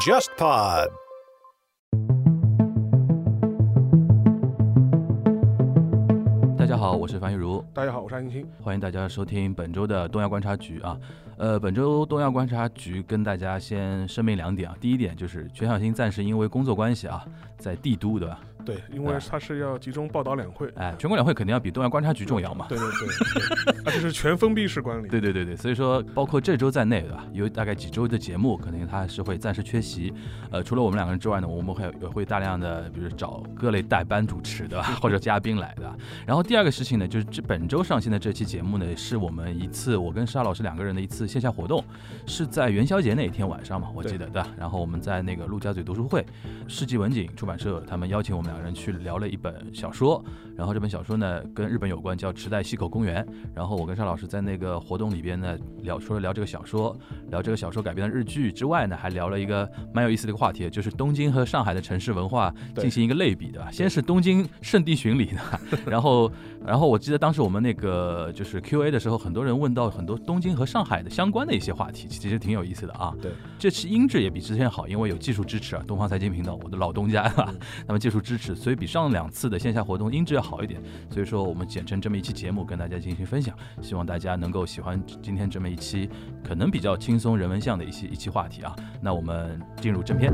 JustPod。大家好，我是樊玉茹，大家好，我是安青。欢迎大家收听本周的东亚观察局啊。呃，本周东亚观察局跟大家先声明两点啊。第一点就是全小新暂时因为工作关系啊，在帝都，对吧？对，因为他是要集中报道两会，哎，全国两会肯定要比东亚观察局重要嘛。对对对，而且是全封闭式管理。对对对对，所以说包括这周在内，对吧？有大概几周的节目，可能他是会暂时缺席。呃，除了我们两个人之外呢，我们会也会大量的，比如找各类代班主持对吧或者嘉宾来的。然后第二个事情呢，就是这本周上线的这期节目呢，是我们一次我跟沙老师两个人的一次线下活动，是在元宵节那一天晚上嘛，我记得对吧？然后我们在那个陆家嘴读书会，世纪文景出版社他们邀请我们两个人去聊了。一本小说，然后这本小说呢跟日本有关，叫《池袋西口公园》。然后我跟邵老师在那个活动里边呢聊，除了聊这个小说，聊这个小说改编的日剧之外呢，还聊了一个蛮有意思的一个话题，就是东京和上海的城市文化进行一个类比，对吧？先是东京圣地巡礼的，然后，然后我记得当时我们那个就是 Q A 的时候，很多人问到很多东京和上海的相关的一些话题，其实挺有意思的啊。对，这期音质也比之前好，因为有技术支持啊，东方财经频道，我的老东家啊，那么技术支持，所以比上两。次的线下活动音质要好一点，所以说我们剪成这么一期节目跟大家进行分享，希望大家能够喜欢今天这么一期可能比较轻松人文向的一些一期话题啊。那我们进入正片。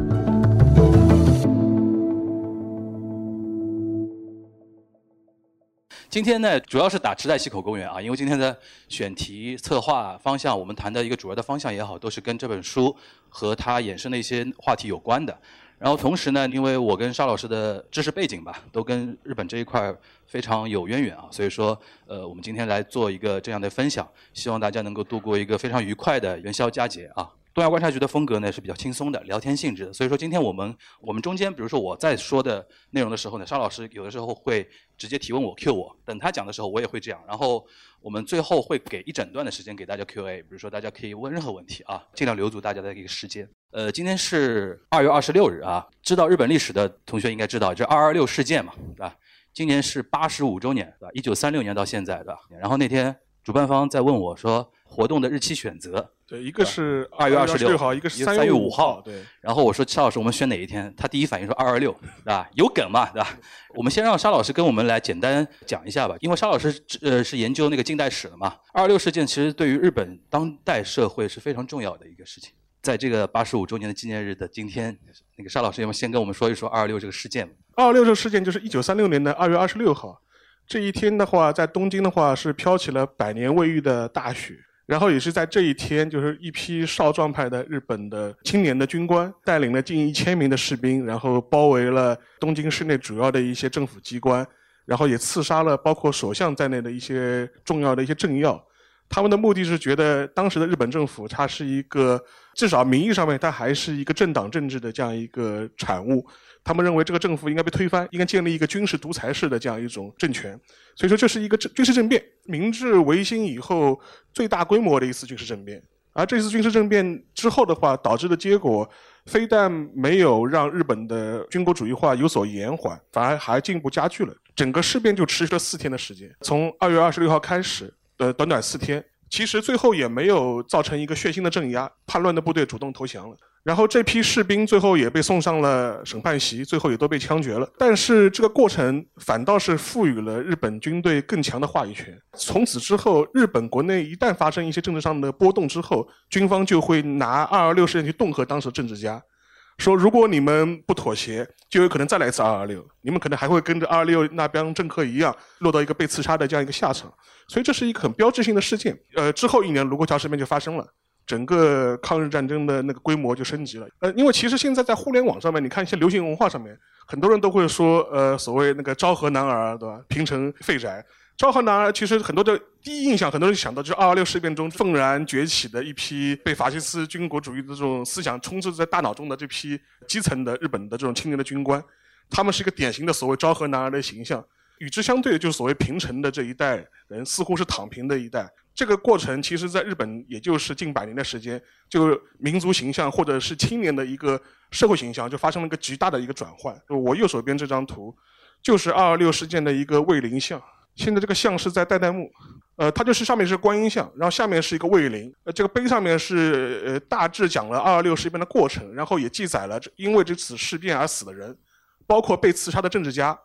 今天呢，主要是打池袋西口公园啊，因为今天的选题、策划方向，我们谈的一个主要的方向也好，都是跟这本书和它衍生的一些话题有关的。然后同时呢，因为我跟沙老师的知识背景吧，都跟日本这一块非常有渊源啊，所以说，呃，我们今天来做一个这样的分享，希望大家能够度过一个非常愉快的元宵佳节啊。东亚观察局的风格呢是比较轻松的，聊天性质的，所以说今天我们我们中间，比如说我在说的内容的时候呢，沙老师有的时候会直接提问我 Q 我，等他讲的时候我也会这样，然后我们最后会给一整段的时间给大家 Q&A，比如说大家可以问任何问题啊，尽量留足大家的一个时间。呃，今天是二月二十六日啊，知道日本历史的同学应该知道这二二六事件嘛，对吧？今年是八十五周年，对吧？一九三六年到现在，对吧？然后那天主办方在问我说。活动的日期选择，对，一个是二月二十六号，一个是三月五号，对。然后我说沙老师，我们选哪一天？他第一反应说二二六，对吧？有梗嘛，对吧？我们先让沙老师跟我们来简单讲一下吧，因为沙老师呃是研究那个近代史的嘛。二二六事件其实对于日本当代社会是非常重要的一个事情。在这个八十五周年的纪念日的今天，那个沙老师要不先跟我们说一说二二六这个事件？二二六这个事件就是一九三六年的二月二十六号，这一天的话，在东京的话是飘起了百年未遇的大雪。然后也是在这一天，就是一批少壮派的日本的青年的军官，带领了近一千名的士兵，然后包围了东京市内主要的一些政府机关，然后也刺杀了包括首相在内的一些重要的一些政要。他们的目的是觉得当时的日本政府，它是一个至少名义上面，它还是一个政党政治的这样一个产物。他们认为这个政府应该被推翻，应该建立一个军事独裁式的这样一种政权，所以说这是一个政军事政变，明治维新以后最大规模的一次军事政变。而这次军事政变之后的话，导致的结果非但没有让日本的军国主义化有所延缓，反而还进一步加剧了。整个事变就持续了四天的时间，从二月二十六号开始，呃，短短四天，其实最后也没有造成一个血腥的镇压，叛乱的部队主动投降了。然后这批士兵最后也被送上了审判席，最后也都被枪决了。但是这个过程反倒是赋予了日本军队更强的话语权。从此之后，日本国内一旦发生一些政治上的波动之后，军方就会拿二二六事件去恫吓当时的政治家，说如果你们不妥协，就有可能再来一次二二六，你们可能还会跟着二二六那帮政客一样，落到一个被刺杀的这样一个下场。所以这是一个很标志性的事件。呃，之后一年卢沟桥事变就发生了。整个抗日战争的那个规模就升级了，呃，因为其实现在在互联网上面，你看一些流行文化上面，很多人都会说，呃，所谓那个昭和男儿，对吧？平成废宅。昭和男儿其实很多的第一印象，很多人想到就是二二六事变中愤然崛起的一批被法西斯军国主义的这种思想充斥在大脑中的这批基层的日本的这种青年的军官，他们是一个典型的所谓昭和男儿的形象。与之相对的就是所谓平成的这一代人，似乎是躺平的一代。这个过程其实，在日本也就是近百年的时间，就民族形象或者是青年的一个社会形象，就发生了一个极大的一个转换。我右手边这张图，就是二二六事件的一个卫灵像。现在这个像是在代代木，呃，它就是上面是观音像，然后下面是一个卫灵，呃，这个碑上面是呃大致讲了二二六事变的过程，然后也记载了因为这次事变而死的人，包括被刺杀的政治家，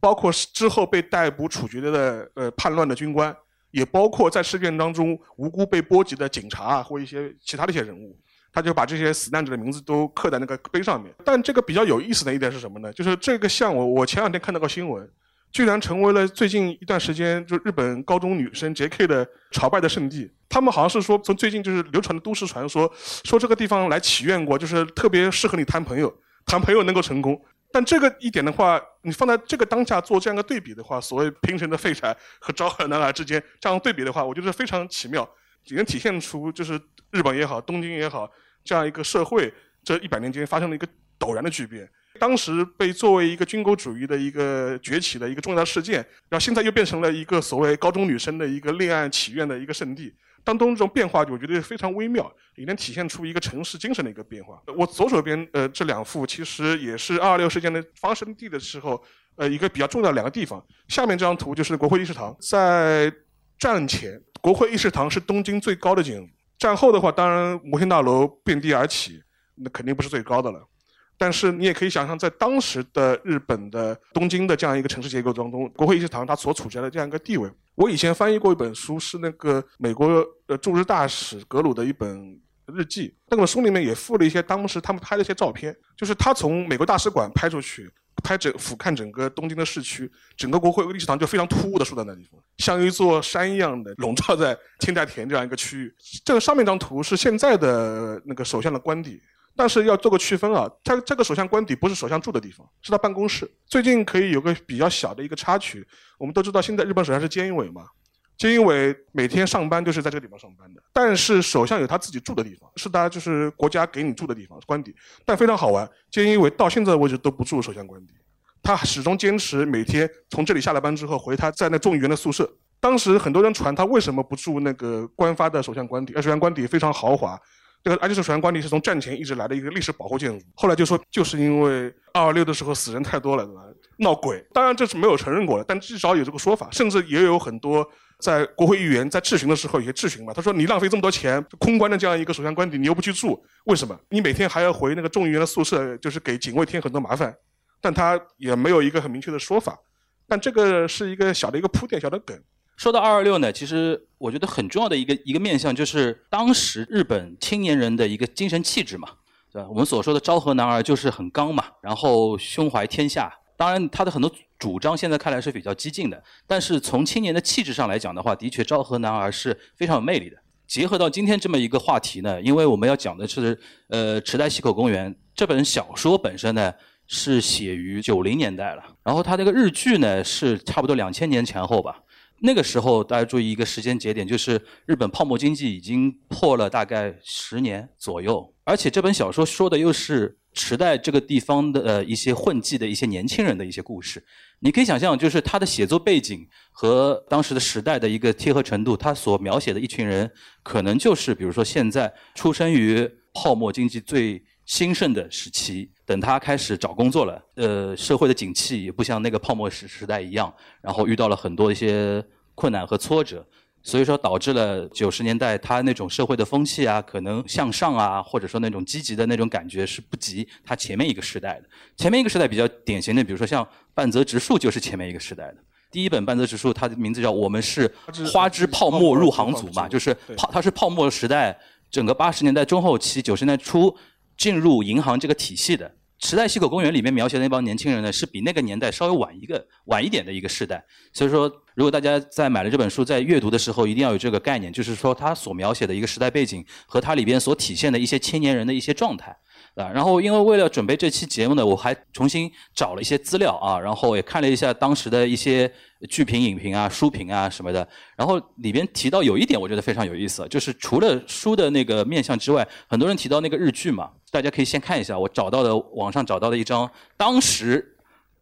包括之后被逮捕处决的呃叛乱的军官，也包括在事件当中无辜被波及的警察啊或一些其他的一些人物。他就把这些死难者的名字都刻在那个碑上面。但这个比较有意思的一点是什么呢？就是这个像我我前两天看到个新闻，居然成为了最近一段时间就日本高中女生 J.K. 的朝拜的圣地。他们好像是说从最近就是流传的都市传说，说这个地方来祈愿过，就是特别适合你谈朋友，谈朋友能够成功。但这个一点的话，你放在这个当下做这样的对比的话，所谓平城的废柴和昭和男孩之间这样对比的话，我觉得非常奇妙。也能体现出，就是日本也好，东京也好，这样一个社会，这一百年间发生了一个陡然的巨变。当时被作为一个军国主义的一个崛起的一个重要事件，然后现在又变成了一个所谓高中女生的一个恋爱祈愿的一个圣地。当中这种变化，我觉得非常微妙，也能体现出一个城市精神的一个变化。我左手边呃这两幅，其实也是二二六事件的发生地的时候，呃一个比较重要的两个地方。下面这张图就是国会议事堂，在战前。国会议事堂是东京最高的建筑。战后的话，当然摩天大楼遍地而起，那肯定不是最高的了。但是你也可以想象，在当时的日本的东京的这样一个城市结构当中，国会议事堂它所处在的这样一个地位。我以前翻译过一本书，是那个美国呃驻日大使格鲁的一本日记。那本书里面也附了一些当时他们拍的一些照片，就是他从美国大使馆拍出去。拍整俯瞰整个东京的市区，整个国会议事堂就非常突兀的竖在那地方，像一座山一样的笼罩在千代田这样一个区域。这个上面张图是现在的那个首相的官邸，但是要做个区分啊，他这个首相官邸不是首相住的地方，是他办公室。最近可以有个比较小的一个插曲，我们都知道现在日本首相是菅义伟嘛。菅义伟每天上班就是在这个地方上班的，但是首相有他自己住的地方，是他就是国家给你住的地方，官邸。但非常好玩，菅义伟到现在为止都不住首相官邸，他始终坚持每天从这里下了班之后回他在那众议员的宿舍。当时很多人传他为什么不住那个官发的首相官邸，而首相官邸非常豪华，这个而且是首相官邸是从战前一直来的一个历史保护建筑。后来就说就是因为二二六的时候死人太多了，闹鬼。当然这是没有承认过的，但至少有这个说法，甚至也有很多。在国会议员在质询的时候，有些质询嘛，他说：“你浪费这么多钱，空关的这样一个首相官邸，你又不去住，为什么？你每天还要回那个众议员的宿舍，就是给警卫添很多麻烦。”但他也没有一个很明确的说法。但这个是一个小的一个铺垫，小的梗。说到二二六呢，其实我觉得很重要的一个一个面向，就是当时日本青年人的一个精神气质嘛，对吧？我们所说的昭和男儿就是很刚嘛，然后胸怀天下。当然，他的很多主张现在看来是比较激进的，但是从青年的气质上来讲的话，的确昭和男儿是非常有魅力的。结合到今天这么一个话题呢，因为我们要讲的是呃池袋西口公园这本小说本身呢是写于九零年代了，然后它这个日剧呢是差不多两千年前后吧。那个时候大家注意一个时间节点，就是日本泡沫经济已经破了大概十年左右，而且这本小说说的又是。池袋这个地方的呃一些混迹的一些年轻人的一些故事，你可以想象，就是他的写作背景和当时的时代的一个贴合程度，他所描写的一群人，可能就是比如说现在出生于泡沫经济最兴盛的时期，等他开始找工作了，呃，社会的景气也不像那个泡沫时时代一样，然后遇到了很多一些困难和挫折。所以说导致了九十年代他那种社会的风气啊，可能向上啊，或者说那种积极的那种感觉是不及他前面一个时代的。前面一个时代比较典型的，比如说像半泽直树就是前面一个时代的。第一本半泽直树，它的名字叫《我们是花之泡沫入行组》嘛，就是泡，它是泡沫时代整个八十年代中后期、九十年代初进入银行这个体系的。池袋西口公园里面描写的那帮年轻人呢，是比那个年代稍微晚一个晚一点的一个时代。所以说，如果大家在买了这本书，在阅读的时候，一定要有这个概念，就是说他所描写的一个时代背景和它里边所体现的一些青年人的一些状态。啊，然后因为为了准备这期节目呢，我还重新找了一些资料啊，然后也看了一下当时的一些剧评、影评啊、书评啊什么的。然后里边提到有一点，我觉得非常有意思，就是除了书的那个面相之外，很多人提到那个日剧嘛，大家可以先看一下我找到的网上找到的一张当时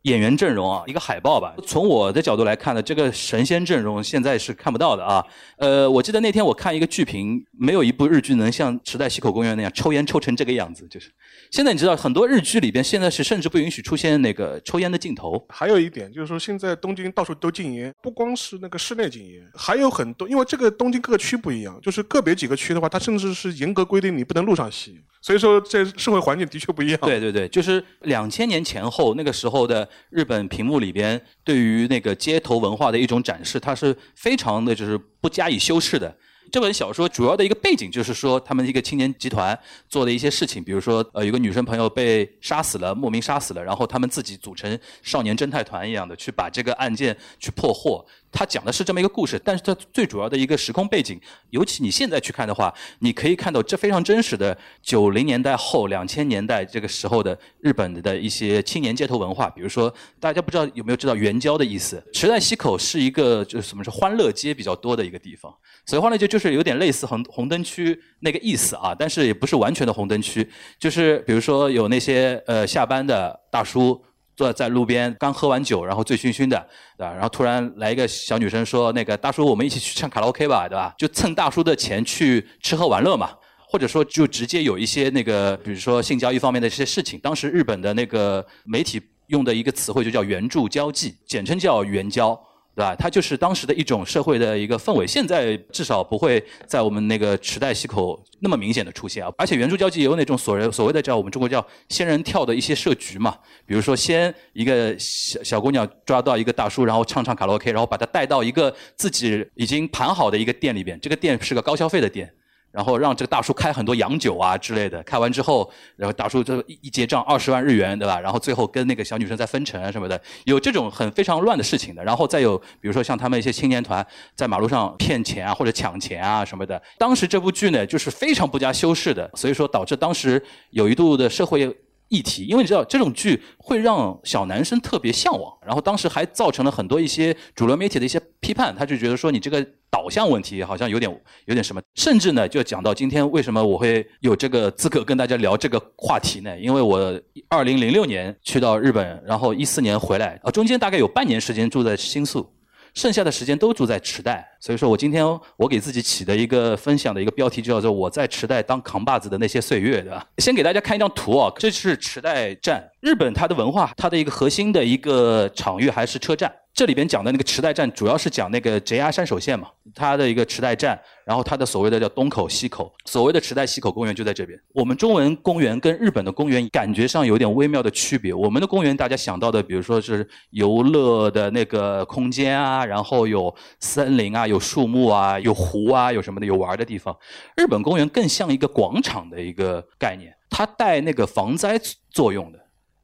演员阵容啊，一个海报吧。从我的角度来看呢，这个神仙阵容现在是看不到的啊。呃，我记得那天我看一个剧评，没有一部日剧能像《池袋西口公园》那样抽烟抽成这个样子，就是。现在你知道很多日剧里边现在是甚至不允许出现那个抽烟的镜头。还有一点就是说，现在东京到处都禁烟，不光是那个室内禁烟，还有很多，因为这个东京各区不一样，就是个别几个区的话，它甚至是严格规定你不能路上吸。所以说，这社会环境的确不一样。对对对，就是两千年前后那个时候的日本屏幕里边，对于那个街头文化的一种展示，它是非常的就是不加以修饰的。这本小说主要的一个背景就是说，他们一个青年集团做的一些事情，比如说，呃，有个女生朋友被杀死了，莫名杀死了，然后他们自己组成少年侦探团一样的去把这个案件去破获。他讲的是这么一个故事，但是它最主要的一个时空背景，尤其你现在去看的话，你可以看到这非常真实的九零年代后两千年代这个时候的日本的一些青年街头文化。比如说，大家不知道有没有知道“援交”的意思？池袋西口是一个就是什么是欢乐街比较多的一个地方，所以欢乐街就是有点类似红红灯区那个意思啊，但是也不是完全的红灯区，就是比如说有那些呃下班的大叔。坐在路边，刚喝完酒，然后醉醺醺的，对吧？然后突然来一个小女生说：“那个大叔，我们一起去唱卡拉 OK 吧，对吧？”就蹭大叔的钱去吃喝玩乐嘛，或者说就直接有一些那个，比如说性交易方面的一些事情。当时日本的那个媒体用的一个词汇就叫“援助交际”，简称叫“援交”。对吧？它就是当时的一种社会的一个氛围，现在至少不会在我们那个池袋西口那么明显的出现啊。而且圆桌交际也有那种所谓所谓的叫我们中国叫仙人跳的一些设局嘛，比如说先一个小小姑娘抓到一个大叔，然后唱唱卡拉 OK，然后把他带到一个自己已经盘好的一个店里边，这个店是个高消费的店。然后让这个大叔开很多洋酒啊之类的，开完之后，然后大叔就一一结账二十万日元，对吧？然后最后跟那个小女生在分成啊什么的，有这种很非常乱的事情的。然后再有，比如说像他们一些青年团在马路上骗钱啊或者抢钱啊什么的。当时这部剧呢就是非常不加修饰的，所以说导致当时有一度的社会。议题，因为你知道这种剧会让小男生特别向往，然后当时还造成了很多一些主流媒体的一些批判，他就觉得说你这个导向问题好像有点有点什么，甚至呢就讲到今天为什么我会有这个资格跟大家聊这个话题呢？因为我二零零六年去到日本，然后一四年回来，啊中间大概有半年时间住在新宿。剩下的时间都住在池袋，所以说我今天我给自己起的一个分享的一个标题就叫做“我在池袋当扛把子的那些岁月”，对吧？先给大家看一张图啊，这是池袋站。日本它的文化，它的一个核心的一个场域还是车站。这里边讲的那个池袋站，主要是讲那个 JR 山手线嘛，它的一个池袋站，然后它的所谓的叫东口西口，所谓的池袋西口公园就在这边。我们中文公园跟日本的公园感觉上有点微妙的区别。我们的公园大家想到的，比如说是游乐的那个空间啊，然后有森林啊，有树木啊，有湖啊，有什么的，有玩的地方。日本公园更像一个广场的一个概念，它带那个防灾作用的，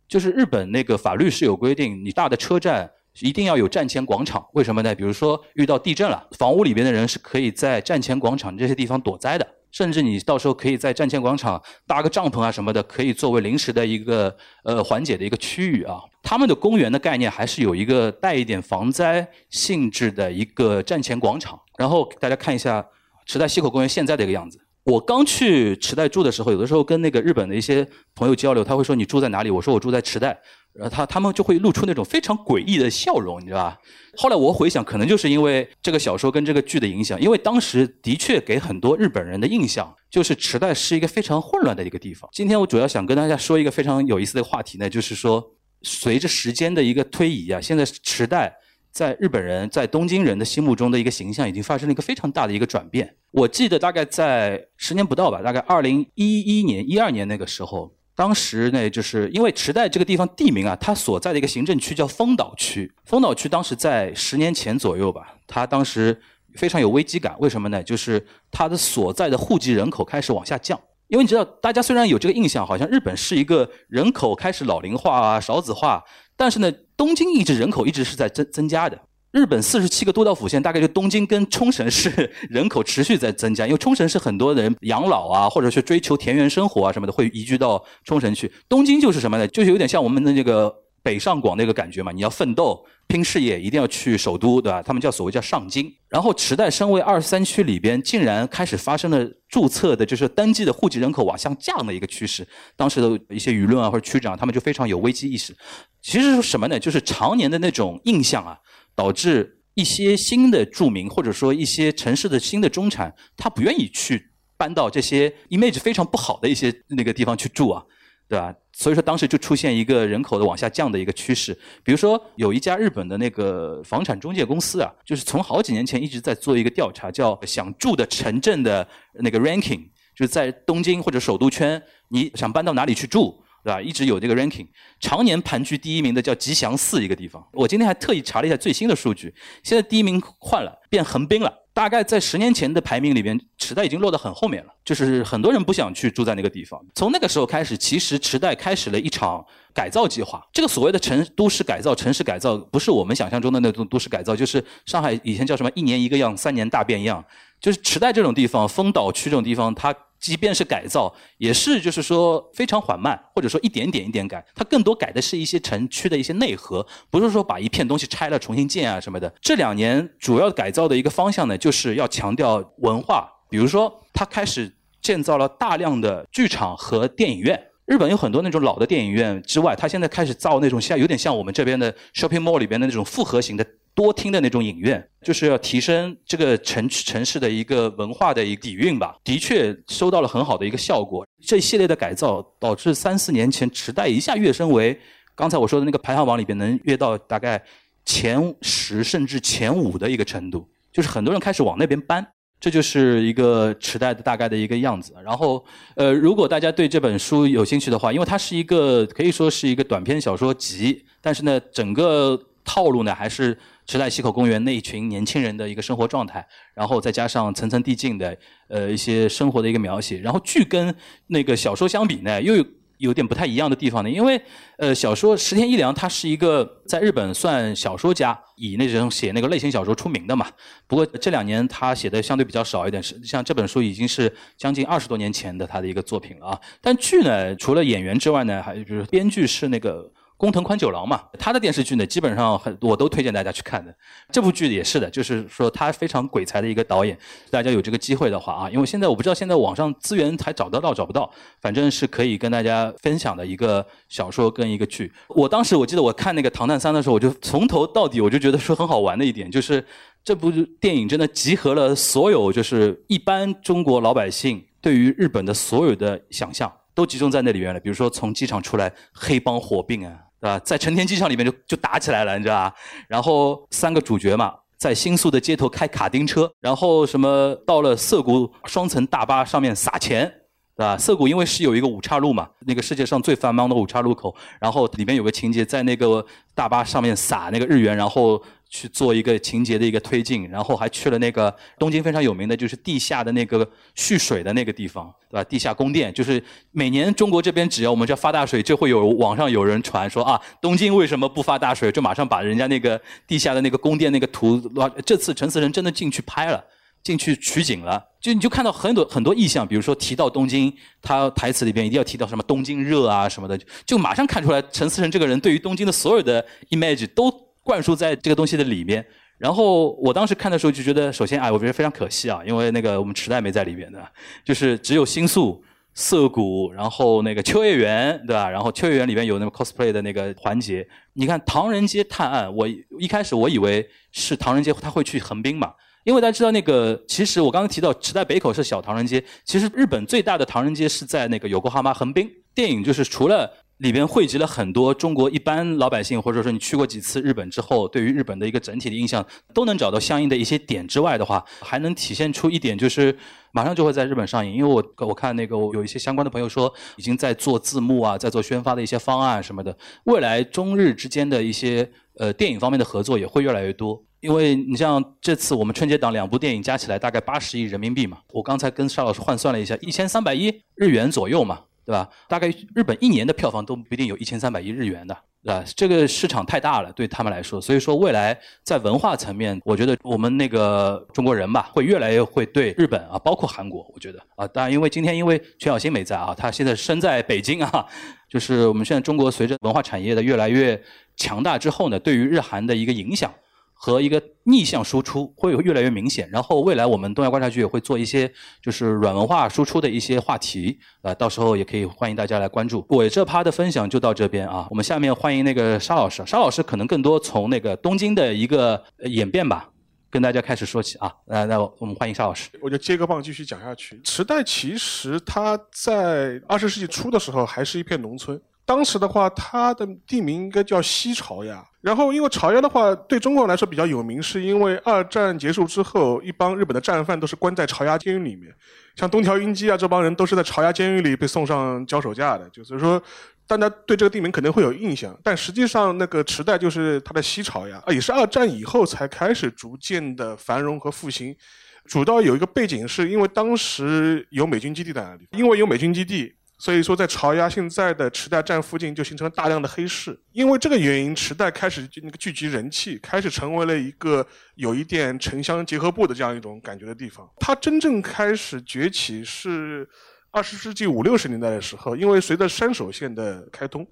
就是日本那个法律是有规定，你大的车站。一定要有站前广场，为什么呢？比如说遇到地震了，房屋里边的人是可以在站前广场这些地方躲灾的，甚至你到时候可以在站前广场搭个帐篷啊什么的，可以作为临时的一个呃缓解的一个区域啊。他们的公园的概念还是有一个带一点防灾性质的一个站前广场。然后大家看一下池袋西口公园现在的一个样子。我刚去池袋住的时候，有的时候跟那个日本的一些朋友交流，他会说你住在哪里？我说我住在池袋。然后他他们就会露出那种非常诡异的笑容，你知道吧？后来我回想，可能就是因为这个小说跟这个剧的影响，因为当时的确给很多日本人的印象就是池袋是一个非常混乱的一个地方。今天我主要想跟大家说一个非常有意思的话题呢，就是说随着时间的一个推移啊，现在池袋在日本人在东京人的心目中的一个形象已经发生了一个非常大的一个转变。我记得大概在十年不到吧，大概二零一一年、一二年那个时候。当时呢，就是因为池袋这个地方地名啊，它所在的一个行政区叫丰岛区。丰岛区当时在十年前左右吧，它当时非常有危机感。为什么呢？就是它的所在的户籍人口开始往下降。因为你知道，大家虽然有这个印象，好像日本是一个人口开始老龄化啊、少子化，但是呢，东京一直人口一直是在增增加的。日本四十七个都道府县，大概就东京跟冲绳市人口持续在增加，因为冲绳是很多人养老啊，或者是追求田园生活啊什么的，会移居到冲绳去。东京就是什么呢？就是有点像我们的这个北上广那个感觉嘛，你要奋斗、拼事业，一定要去首都，对吧？他们叫所谓叫上京。然后池袋升为二三区里边，竟然开始发生了注册的，就是登记的户籍人口往下降的一个趋势。当时的一些舆论啊或者区长，他们就非常有危机意识。其实是什么呢？就是常年的那种印象啊，导致一些新的住民或者说一些城市的新的中产，他不愿意去搬到这些 image 非常不好的一些那个地方去住啊。对吧？所以说当时就出现一个人口的往下降的一个趋势。比如说有一家日本的那个房产中介公司啊，就是从好几年前一直在做一个调查，叫想住的城镇的那个 ranking，就是在东京或者首都圈，你想搬到哪里去住，对吧？一直有这个 ranking，常年盘踞第一名的叫吉祥寺一个地方。我今天还特意查了一下最新的数据，现在第一名换了，变横滨了。大概在十年前的排名里边，池袋已经落得很后面了。就是很多人不想去住在那个地方。从那个时候开始，其实池袋开始了一场改造计划。这个所谓的城都市改造、城市改造，不是我们想象中的那种都市改造，就是上海以前叫什么“一年一个样，三年大变样”。就是池袋这种地方，丰岛区这种地方，它。即便是改造，也是就是说非常缓慢，或者说一点点一点改。它更多改的是一些城区的一些内核，不是说把一片东西拆了重新建啊什么的。这两年主要改造的一个方向呢，就是要强调文化，比如说它开始建造了大量的剧场和电影院。日本有很多那种老的电影院之外，它现在开始造那种像有点像我们这边的 shopping mall 里边的那种复合型的。多听的那种影院，就是要提升这个城城市的一个文化的一个底蕴吧。的确收到了很好的一个效果。这一系列的改造导致三四年前池袋一下跃升为刚才我说的那个排行榜里边能跃到大概前十甚至前五的一个程度，就是很多人开始往那边搬。这就是一个池袋的大概的一个样子。然后，呃，如果大家对这本书有兴趣的话，因为它是一个可以说是一个短篇小说集，但是呢，整个套路呢还是。池袋西口公园那一群年轻人的一个生活状态，然后再加上层层递进的呃一些生活的一个描写，然后剧跟那个小说相比呢，又有有点不太一样的地方呢。因为呃小说石田一良他是一个在日本算小说家，以那种写那个类型小说出名的嘛。不过这两年他写的相对比较少一点，是像这本书已经是将近二十多年前的他的一个作品了啊。但剧呢，除了演员之外呢，还有就是编剧是那个。工藤宽九郎嘛，他的电视剧呢，基本上很我都推荐大家去看的。这部剧也是的，就是说他非常鬼才的一个导演。大家有这个机会的话啊，因为现在我不知道现在网上资源还找得到找不到，反正是可以跟大家分享的一个小说跟一个剧。我当时我记得我看那个《唐探三》的时候，我就从头到底我就觉得说很好玩的一点，就是这部电影真的集合了所有就是一般中国老百姓对于日本的所有的想象。都集中在那里面了，比如说从机场出来，黑帮火并啊，对吧？在成田机场里面就就打起来了，你知道吧？然后三个主角嘛，在新宿的街头开卡丁车，然后什么到了涩谷双层大巴上面撒钱，对吧？涩谷因为是有一个五岔路嘛，那个世界上最繁忙的五岔路口，然后里面有个情节，在那个大巴上面撒那个日元，然后。去做一个情节的一个推进，然后还去了那个东京非常有名的就是地下的那个蓄水的那个地方，对吧？地下宫殿，就是每年中国这边只要我们这发大水，就会有网上有人传说啊，东京为什么不发大水？就马上把人家那个地下的那个宫殿那个图，这次陈思诚真的进去拍了，进去取景了，就你就看到很多很多意象，比如说提到东京，他台词里边一定要提到什么东京热啊什么的，就马上看出来陈思诚这个人对于东京的所有的 image 都。灌输在这个东西的里面，然后我当时看的时候就觉得，首先哎，我觉得非常可惜啊，因为那个我们池袋没在里边的，就是只有新宿、涩谷，然后那个秋叶原，对吧？然后秋叶原里边有那个 cosplay 的那个环节。你看唐人街探案，我一开始我以为是唐人街他会去横滨嘛，因为大家知道那个，其实我刚刚提到池袋北口是小唐人街，其实日本最大的唐人街是在那个有过哈吗横滨。电影就是除了。里边汇集了很多中国一般老百姓，或者说你去过几次日本之后，对于日本的一个整体的印象，都能找到相应的一些点之外的话，还能体现出一点，就是马上就会在日本上映。因为我我看那个有一些相关的朋友说，已经在做字幕啊，在做宣发的一些方案什么的。未来中日之间的一些呃电影方面的合作也会越来越多。因为你像这次我们春节档两部电影加起来大概八十亿人民币嘛，我刚才跟邵老师换算了一下，一千三百亿日元左右嘛。对吧？大概日本一年的票房都不一定有一千三百亿日元的。对吧？这个市场太大了，对他们来说，所以说未来在文化层面，我觉得我们那个中国人吧，会越来越会对日本啊，包括韩国，我觉得啊，当然因为今天因为全小新没在啊，他现在身在北京啊，就是我们现在中国随着文化产业的越来越强大之后呢，对于日韩的一个影响。和一个逆向输出会有越来越明显，然后未来我们东亚观察局也会做一些就是软文化输出的一些话题，呃，到时候也可以欢迎大家来关注。我这趴的分享就到这边啊，我们下面欢迎那个沙老师，沙老师可能更多从那个东京的一个演变吧，跟大家开始说起啊，那那我们欢迎沙老师。我就接个棒继续讲下去。池袋其实它在二十世纪初的时候还是一片农村。当时的话，它的地名应该叫西朝呀。然后，因为朝鸭的话，对中国人来说比较有名，是因为二战结束之后，一帮日本的战犯都是关在朝鸭监狱里面，像东条英机啊这帮人都是在朝鸭监狱里被送上 脚手架的。就是说，大家对这个地名可能会有印象，但实际上那个池袋就是它的西朝鸭，啊，也是二战以后才开始逐渐的繁荣和复兴。主要有一个背景，是因为当时有美军基地在那里，因为有美军基地。所以说，在潮鸭现在的池袋站附近就形成了大量的黑市。因为这个原因，池袋开始那个聚集人气，开始成为了一个有一点城乡结合部的这样一种感觉的地方。它真正开始崛起是二十世纪五六十年代的时候，因为随着山手线的开通。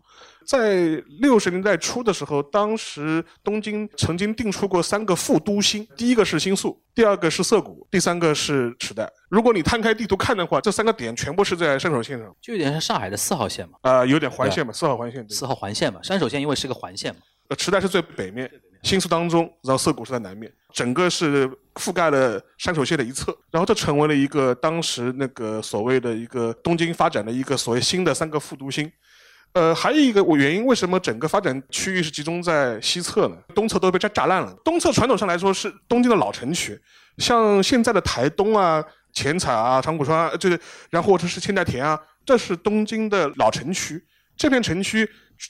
在六十年代初的时候，当时东京曾经定出过三个副都心，第一个是新宿，第二个是涩谷，第三个是池袋。如果你摊开地图看的话，这三个点全部是在山手线上，就有点像上海的四号线嘛。啊，有点环线嘛，四号环线。四号环线嘛，山手线因为是个环线嘛。呃，池袋是最北面，新宿当中，然后涩谷是在南面，整个是覆盖了山手线的一侧，然后这成为了一个当时那个所谓的一个东京发展的一个所谓新的三个副都心。呃，还有一个我原因，为什么整个发展区域是集中在西侧呢？东侧都被炸炸烂了。东侧传统上来说是东京的老城区，像现在的台东啊、浅草啊、长谷川，就是然后或者是千代田啊，这是东京的老城区。这片城区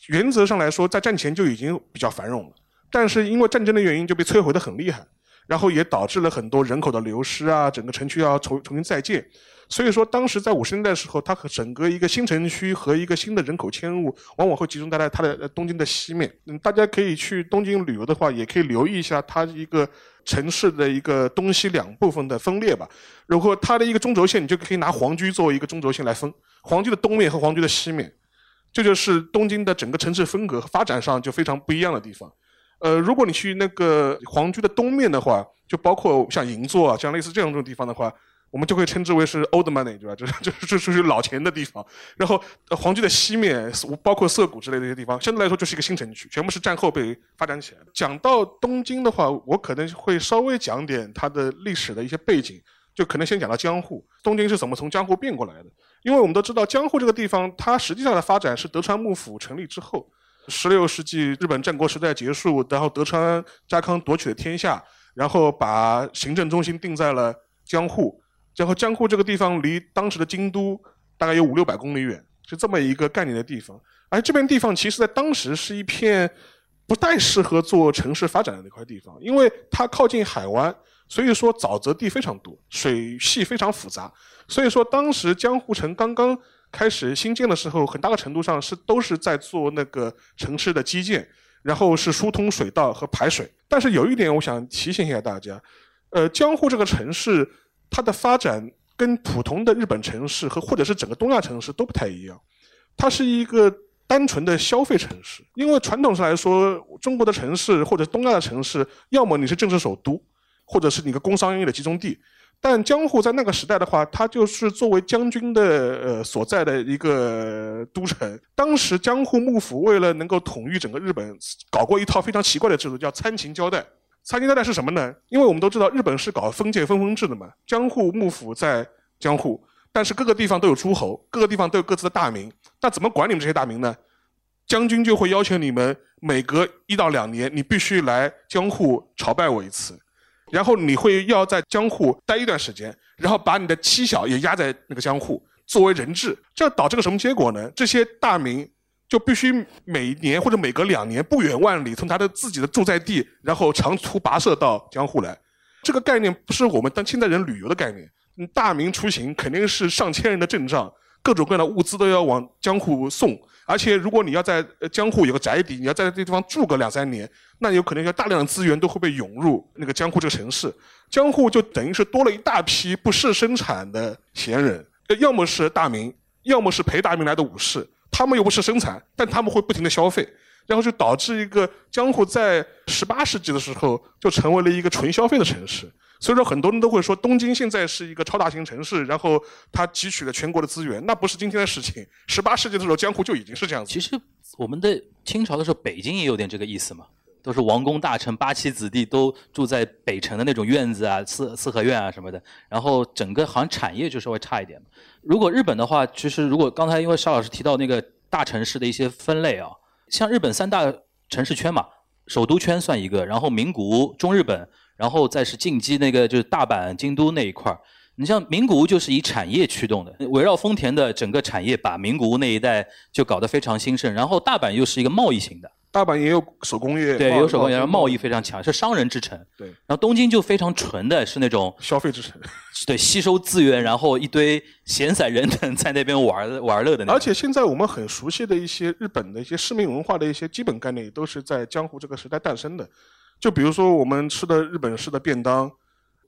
原则上来说，在战前就已经比较繁荣了，但是因为战争的原因就被摧毁的很厉害，然后也导致了很多人口的流失啊，整个城区要重重新再建。所以说，当时在五十年代的时候，它和整个一个新城区和一个新的人口迁入，往往会集中在它的东京的西面。嗯，大家可以去东京旅游的话，也可以留意一下它一个城市的一个东西两部分的分裂吧。如果它的一个中轴线，你就可以拿皇居作为一个中轴线来分，皇居的东面和皇居的西面，这就是东京的整个城市风格和发展上就非常不一样的地方。呃，如果你去那个皇居的东面的话，就包括像银座啊，像类似这样这种地方的话。我们就会称之为是 old money，对吧？就是 就是就属于老钱的地方。然后呃皇居的西面，包括涩谷之类的一些地方，相对来说就是一个新城区，全部是战后被发展起来。讲到东京的话，我可能会稍微讲点它的历史的一些背景，就可能先讲到江户。东京是怎么从江户变过来的？因为我们都知道江户这个地方，它实际上的发展是德川幕府成立之后，十六世纪日本战国时代结束，然后德川家康夺取了天下，然后把行政中心定在了江户。然后江户这个地方离当时的京都大概有五六百公里远，是这么一个概念的地方。而这片地方其实在当时是一片不太适合做城市发展的那块地方，因为它靠近海湾，所以说沼泽地非常多，水系非常复杂。所以说当时江户城刚刚开始新建的时候，很大的程度上是都是在做那个城市的基建，然后是疏通水道和排水。但是有一点我想提醒一下大家，呃，江户这个城市。它的发展跟普通的日本城市和或者是整个东亚城市都不太一样，它是一个单纯的消费城市。因为传统上来说，中国的城市或者东亚的城市，要么你是政治首都，或者是你个工商业的集中地。但江户在那个时代的话，它就是作为将军的呃所在的一个都城。当时江户幕府为了能够统御整个日本，搞过一套非常奇怪的制度，叫参勤交代。参勤交代是什么呢？因为我们都知道日本是搞封建分封制的嘛，江户幕府在江户，但是各个地方都有诸侯，各个地方都有各自的大名。那怎么管你们这些大名呢？将军就会要求你们每隔一到两年，你必须来江户朝拜我一次，然后你会要在江户待一段时间，然后把你的妻小也压在那个江户作为人质。这导致个什么结果呢？这些大名。就必须每年或者每隔两年不远万里从他的自己的住在地，然后长途跋涉到江户来。这个概念不是我们当现代人旅游的概念。大明出行肯定是上千人的阵仗，各种各样的物资都要往江户送。而且，如果你要在江户有个宅邸，你要在这地方住个两三年，那有可能要大量的资源都会被涌入那个江户这个城市。江户就等于是多了一大批不是生产的闲人，要么是大名，要么是陪大名来的武士。他们又不是生产，但他们会不停的消费，然后就导致一个江户在十八世纪的时候就成为了一个纯消费的城市。所以说，很多人都会说东京现在是一个超大型城市，然后它汲取了全国的资源，那不是今天的事情。十八世纪的时候，江户就已经是这样子。其实我们的清朝的时候，北京也有点这个意思嘛，都是王公大臣、八旗子弟都住在北城的那种院子啊、四四合院啊什么的，然后整个好像产业就稍微差一点。如果日本的话，其实如果刚才因为邵老师提到那个大城市的一些分类啊，像日本三大城市圈嘛，首都圈算一个，然后名古屋、中日本。然后再是进击那个就是大阪、京都那一块儿，你像名古屋就是以产业驱动的，围绕丰田的整个产业，把名古屋那一带就搞得非常兴盛。然后大阪又是一个贸易型的，大阪也有手工业，对，有手工业，然后贸易非常强，是商人之城。对，然后东京就非常纯的是那种消费之城，对，吸收资源，然后一堆闲散人等在那边玩 玩乐的。而且现在我们很熟悉的一些日本的一些市民文化的一些基本概念，都是在江户这个时代诞生的。就比如说我们吃的日本式的便当，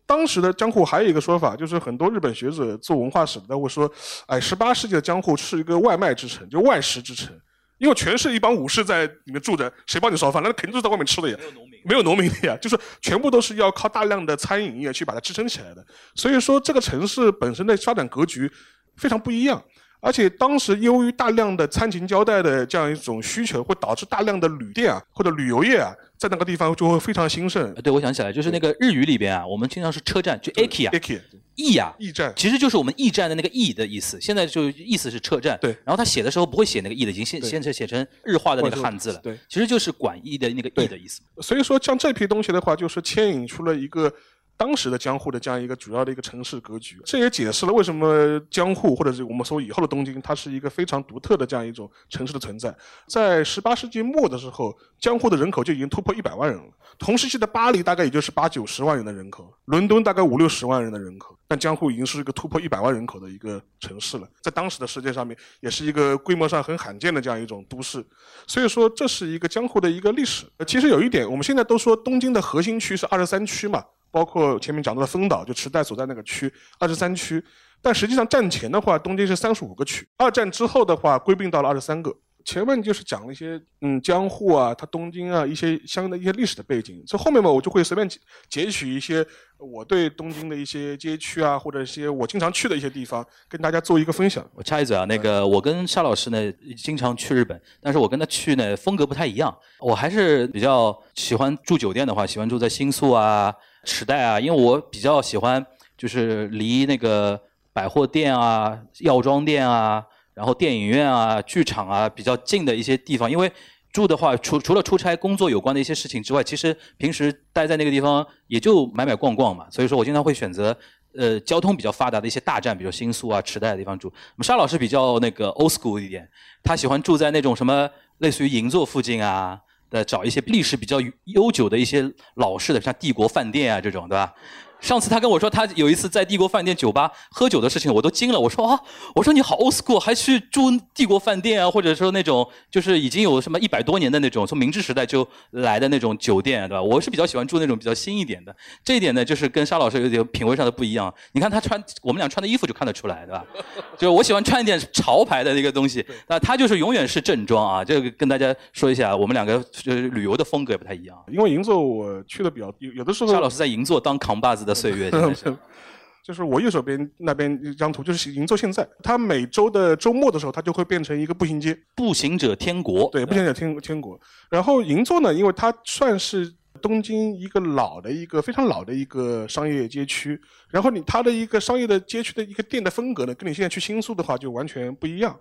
当时的江户还有一个说法，就是很多日本学者做文化史的会说，哎，十八世纪的江户是一个外卖之城，就外食之城，因为全是一帮武士在里面住着，谁帮你烧饭？那肯定是在外面吃的呀，没有农民，没有农民的呀，就是全部都是要靠大量的餐饮业去把它支撑起来的。所以说，这个城市本身的发展格局非常不一样。而且当时由于大量的餐情交代的这样一种需求，会导致大量的旅店啊或者旅游业啊，在那个地方就会非常兴盛。对，我想起来，就是那个日语里边啊，我们经常是车站，就 aki 啊，eki，驿啊，驿站，其实就是我们驿站的那个驿的意思。现在就意思是车站。对。然后他写的时候不会写那个驿的，已经现现在写成日化的那个汉字了。对。其实就是管驿的那个驿的意思。所以说，像这批东西的话，就是牵引出了一个。当时的江户的这样一个主要的一个城市格局，这也解释了为什么江户或者是我们说以后的东京，它是一个非常独特的这样一种城市的存在。在十八世纪末的时候，江户的人口就已经突破一百万人了。同时期的巴黎大概也就是八九十万人的人口，伦敦大概五六十万人的人口，但江户已经是一个突破一百万人口的一个城市了。在当时的世界上面，也是一个规模上很罕见的这样一种都市。所以说，这是一个江户的一个历史。其实有一点，我们现在都说东京的核心区是二十三区嘛。包括前面讲到的丰岛，就池袋所在那个区，二十三区。但实际上战前的话，东京是三十五个区。二战之后的话，归并到了二十三个。前面就是讲了一些，嗯，江户啊，它东京啊，一些相应的一些历史的背景。所以后面嘛，我就会随便截取一些我对东京的一些街区啊，或者一些我经常去的一些地方，跟大家做一个分享。我插一嘴啊，那个我跟夏老师呢，经常去日本，但是我跟他去呢风格不太一样。我还是比较喜欢住酒店的话，喜欢住在新宿啊。池袋啊，因为我比较喜欢，就是离那个百货店啊、药妆店啊，然后电影院啊、剧场啊比较近的一些地方。因为住的话，除除了出差工作有关的一些事情之外，其实平时待在那个地方也就买买逛逛嘛。所以说我经常会选择，呃，交通比较发达的一些大站，比如新宿啊、池袋的地方住。我们沙老师比较那个 old school 一点，他喜欢住在那种什么类似于银座附近啊。呃，找一些历史比较悠久的一些老式的，像帝国饭店啊这种，对吧？上次他跟我说，他有一次在帝国饭店酒吧喝酒的事情，我都惊了。我说啊，我说你好 old school，还去住帝国饭店啊，或者说那种就是已经有什么一百多年的那种，从明治时代就来的那种酒店，对吧？我是比较喜欢住那种比较新一点的。这一点呢，就是跟沙老师有点品味上的不一样。你看他穿，我们俩穿的衣服就看得出来，对吧？就我喜欢穿一点潮牌的那个东西，那他就是永远是正装啊。这个跟大家说一下，我们两个就是旅游的风格也不太一样。因为银座我去的比较有有的时候，沙老师在银座当扛把子的。岁月，就是我右手边那边一张图，就是银座现在，它每周的周末的时候，它就会变成一个步行街，步行者天国。对，步行者天天国。然后银座呢，因为它算是东京一个老的一个非常老的一个商业街区，然后你它的一个商业的街区的一个店的风格呢，跟你现在去新宿的话就完全不一样。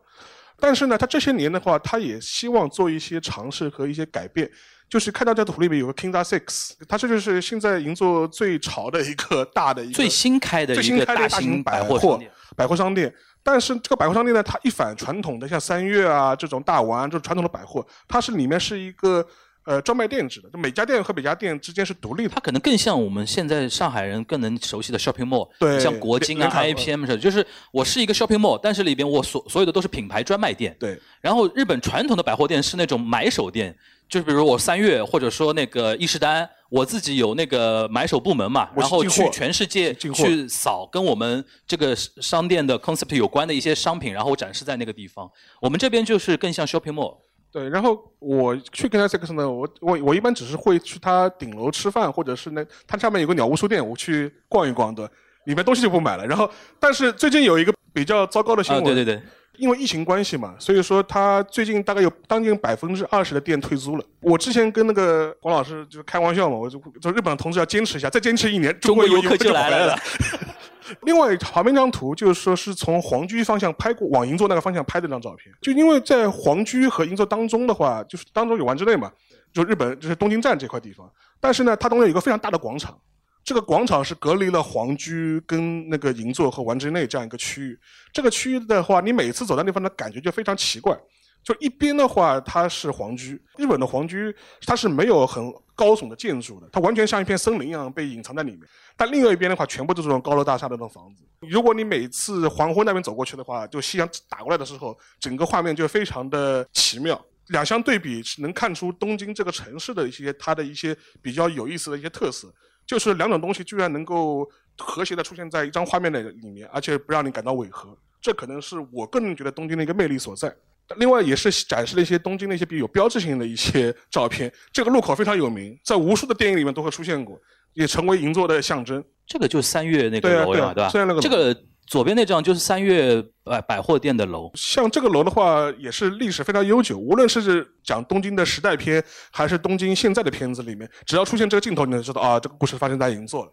但是呢，他这些年的话，他也希望做一些尝试和一些改变。就是看到这图里面有个 Kinda Six，它这就是现在银座最潮的一个大的一个最新开的最新开的大型百货百货商店。但是这个百货商店呢，它一反传统的像三月啊这种大丸这种传统的百货，它是里面是一个呃专卖店制的，就每家店和每家店之间是独立的。它可能更像我们现在上海人更能熟悉的 shopping mall，对像国金啊、IAPM 似的，就是我是一个 shopping mall，但是里边我所所有的都是品牌专卖店。对，然后日本传统的百货店是那种买手店，就是比如我三月或者说那个伊势丹，我自己有那个买手部门嘛，然后去全世界去扫跟我们这个商店的 concept 有关的一些商品，然后展示在那个地方。我们这边就是更像 shopping mall。对，然后我去跟他 sex 呢，我我我一般只是会去他顶楼吃饭，或者是那他上面有个鸟屋书店，我去逛一逛的，里面东西就不买了。然后，但是最近有一个比较糟糕的新啊，闻，对对对，因为疫情关系嘛，所以说他最近大概有将近百分之二十的店退租了。我之前跟那个黄老师就是开玩笑嘛，我就就日本同志要坚持一下，再坚持一年，中国游客就就来了了。另外旁边这张图就是说是从皇居方向拍过，往银座那个方向拍的张照片。就因为在皇居和银座当中的话，就是当中有丸之内嘛，就日本就是东京站这块地方。但是呢，它中间有一个非常大的广场，这个广场是隔离了皇居跟那个银座和丸之内这样一个区域。这个区域的话，你每次走到那地方的感觉就非常奇怪。就一边的话，它是皇居，日本的皇居它是没有很高耸的建筑的，它完全像一片森林一样被隐藏在里面。但另外一边的话，全部都是这种高楼大厦的那种房子。如果你每次黄昏那边走过去的话，就夕阳打过来的时候，整个画面就非常的奇妙。两相对比，能看出东京这个城市的一些它的一些比较有意思的一些特色，就是两种东西居然能够和谐的出现在一张画面的里面，而且不让你感到违和。这可能是我个人觉得东京的一个魅力所在。另外也是展示了一些东京的一些比较有标志性的一些照片。这个路口非常有名，在无数的电影里面都会出现过，也成为银座的象征。这个就是三月那个楼了嘛，吧？对吧这个左边那张就是三月百百货店的楼，像这个楼的话，也是历史非常悠久。无论是讲东京的时代片，还是东京现在的片子里面，只要出现这个镜头，你就知道啊，这个故事发生在银座了。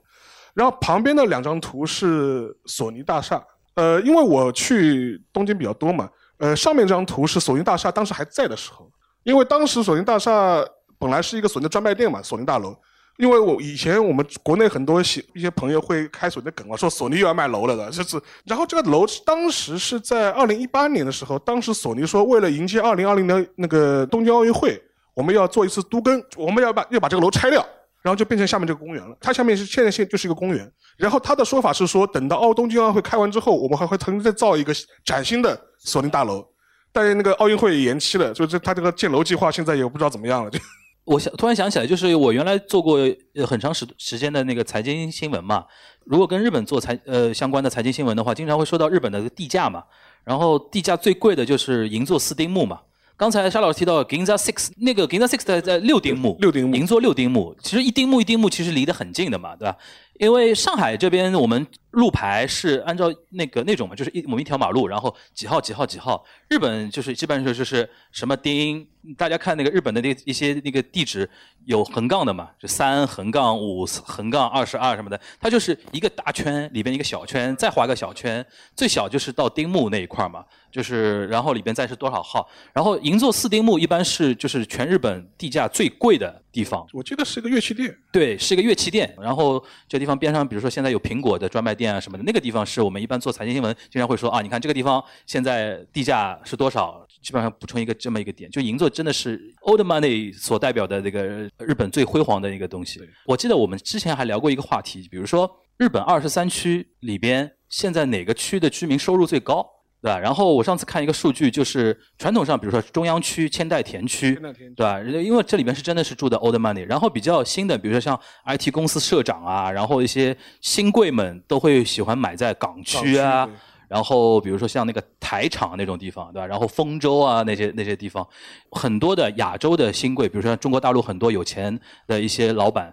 然后旁边的两张图是索尼大厦。呃，因为我去东京比较多嘛，呃，上面这张图是索尼大厦当时还在的时候，因为当时索尼大厦本来是一个索尼的专卖店嘛，索尼大楼。因为我以前我们国内很多一些朋友会开索尼的梗嘛，说索尼又要卖楼了的，就是。然后这个楼当时是在二零一八年的时候，当时索尼说为了迎接二零二零的那个东京奥运会，我们要做一次都更，我们要把要把这个楼拆掉，然后就变成下面这个公园了。它下面是现在现就是一个公园。然后他的说法是说，等到奥东京奥运会开完之后，我们还会重新再造一个崭新的索尼大楼。但是那个奥运会延期了，所以这他这个建楼计划现在也不知道怎么样了。就我想突然想起来，就是我原来做过呃很长时时间的那个财经新闻嘛。如果跟日本做财呃相关的财经新闻的话，经常会说到日本的地价嘛。然后地价最贵的就是银座四丁目嘛。刚才沙老师提到 Ginza Six，那个 Ginza Six 在在六丁目，六丁目银座六丁目，其实一丁目一丁目其实离得很近的嘛，对吧？因为上海这边我们路牌是按照那个那种嘛，就是一我们一条马路，然后几号几号几号。日本就是基本上就是什么丁，大家看那个日本的那一些那个地址有横杠的嘛，就三横杠五横杠二十二什么的，它就是一个大圈里边一个小圈，再画个小圈，最小就是到丁目那一块嘛，就是然后里边再是多少号，然后银座四丁目一般是就是全日本地价最贵的地方，我记得是个乐器店，对，是一个乐器店。然后这地方边上，比如说现在有苹果的专卖店啊什么的，那个地方是我们一般做财经新闻经常会说啊，你看这个地方现在地价是多少，基本上补充一个这么一个点。就银座真的是 old money 所代表的这个日本最辉煌的一个东西。我记得我们之前还聊过一个话题，比如说日本二十三区里边，现在哪个区的居民收入最高？对吧？然后我上次看一个数据，就是传统上，比如说中央区、千代田区，对吧？因为这里面是真的是住的 old money，然后比较新的，比如说像 IT 公司社长啊，然后一些新贵们都会喜欢买在港区啊区，然后比如说像那个台场那种地方，对吧？然后丰州啊那些那些地方，很多的亚洲的新贵，比如说中国大陆很多有钱的一些老板，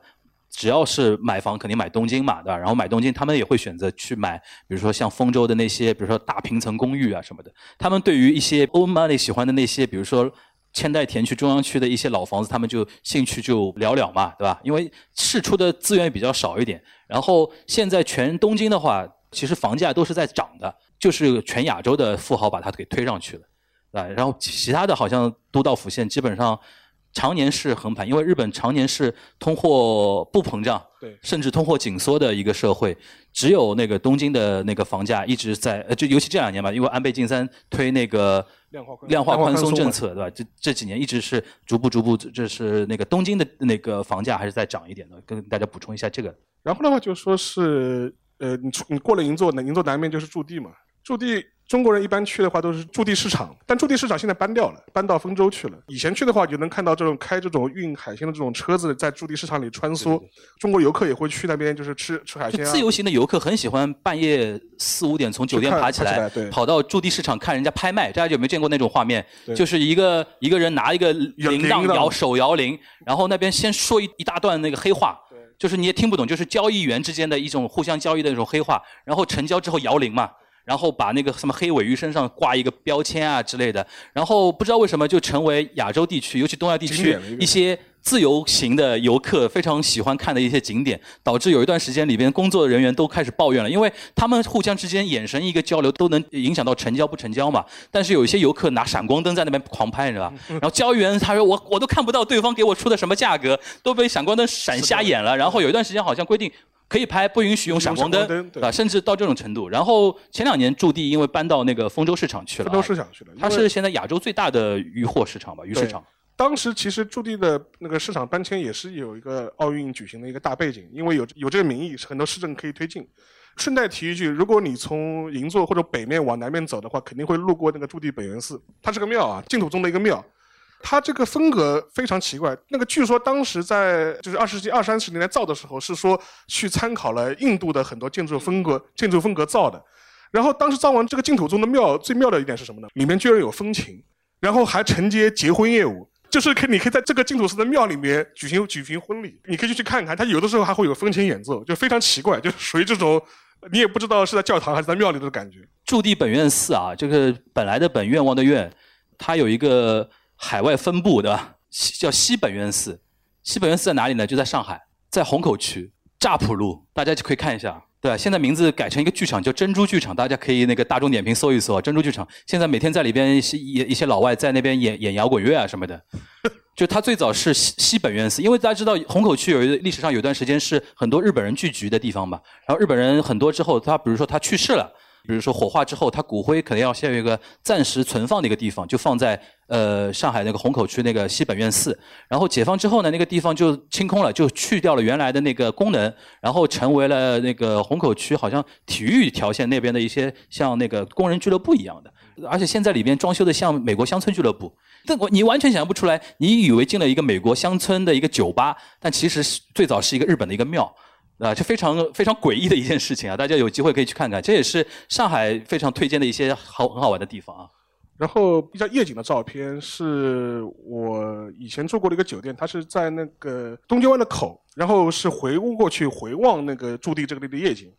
只要是买房，肯定买东京嘛，对吧？然后买东京，他们也会选择去买，比如说像丰州的那些，比如说大平层公寓啊什么的。他们对于一些 old money 喜欢的那些，比如说千代田区、中央区的一些老房子，他们就兴趣就寥寥嘛，对吧？因为市出的资源比较少一点。然后现在全东京的话，其实房价都是在涨的，就是全亚洲的富豪把它给推上去了，对吧？然后其他的好像都道府县基本上。常年是横盘，因为日本常年是通货不膨胀，对甚至通货紧缩的一个社会，只有那个东京的那个房价一直在，呃，就尤其这两年吧，因为安倍晋三推那个量化宽松政策，对吧？这这几年一直是逐步逐步，就是那个东京的那个房价还是在涨一点的，跟大家补充一下这个。然后的话就说是，呃，你出你过了银座，那银座南面就是驻地嘛。驻地中国人一般去的话都是驻地市场，但驻地市场现在搬掉了，搬到丰州去了。以前去的话，就能看到这种开这种运海鲜的这种车子在驻地市场里穿梭。中国游客也会去那边，就是吃吃海鲜自由行的游客很喜欢半夜四五点从酒店爬起来，跑到驻地市场看人家拍卖。大家有没有见过那种画面？就是一个一个人拿一个铃铛摇手摇铃，然后那边先说一一大段那个黑话。就是你也听不懂，就是交易员之间的一种互相交易的那种黑话，然后成交之后摇铃嘛，然后把那个什么黑尾鱼身上挂一个标签啊之类的，然后不知道为什么就成为亚洲地区，尤其东亚地区一些自由行的游客非常喜欢看的一些景点，导致有一段时间里边工作人员都开始抱怨了，因为他们互相之间眼神一个交流都能影响到成交不成交嘛。但是有一些游客拿闪光灯在那边狂拍，你知道吧？然后交易员他说我我都看不到对方给我出的什么价格，都被闪光灯闪瞎眼了。然后有一段时间好像规定。可以拍，不允许用闪光灯啊，甚至到这种程度。然后前两年驻地因为搬到那个丰州市场去了啊，丰州市场去了，它是现在亚洲最大的渔货市场吧，鱼市场。当时其实驻地的那个市场搬迁也是有一个奥运举行的一个大背景，因为有有这个名义，很多市政可以推进。顺带提一句，如果你从银座或者北面往南面走的话，肯定会路过那个驻地本源寺，它是个庙啊，净土宗的一个庙。它这个风格非常奇怪，那个据说当时在就是二十世纪二三十年代造的时候，是说去参考了印度的很多建筑风格，建筑风格造的。然后当时造完这个净土宗的庙，最妙的一点是什么呢？里面居然有风情，然后还承接结婚业务，就是可你可以在这个净土寺的庙里面举行举行婚礼，你可以去看看，它有的时候还会有风琴演奏，就非常奇怪，就属于这种你也不知道是在教堂还是在庙里的感觉。驻地本愿寺啊，这个本来的本愿望的愿，它有一个海外分部，的？叫西本愿寺。西本愿寺在哪里呢？就在上海，在虹口区乍浦路，大家就可以看一下。对，现在名字改成一个剧场，叫珍珠剧场，大家可以那个大众点评搜一搜珍珠剧场。现在每天在里边一些一些老外在那边演演摇滚乐啊什么的。就他最早是西西本院寺，因为大家知道虹口区有一历史上有段时间是很多日本人聚集的地方嘛。然后日本人很多之后，他比如说他去世了。比如说火化之后，他骨灰可能要先有一个暂时存放的一个地方，就放在呃上海那个虹口区那个西本愿寺。然后解放之后呢，那个地方就清空了，就去掉了原来的那个功能，然后成为了那个虹口区好像体育条线那边的一些像那个工人俱乐部一样的。而且现在里边装修的像美国乡村俱乐部，但我你完全想象不出来，你以为进了一个美国乡村的一个酒吧，但其实最早是一个日本的一个庙。啊，就非常非常诡异的一件事情啊！大家有机会可以去看看，这也是上海非常推荐的一些好很好玩的地方啊。然后比较夜景的照片是我以前住过的一个酒店，它是在那个东京湾的口，然后是回屋过去回望那个驻地这个地的夜景。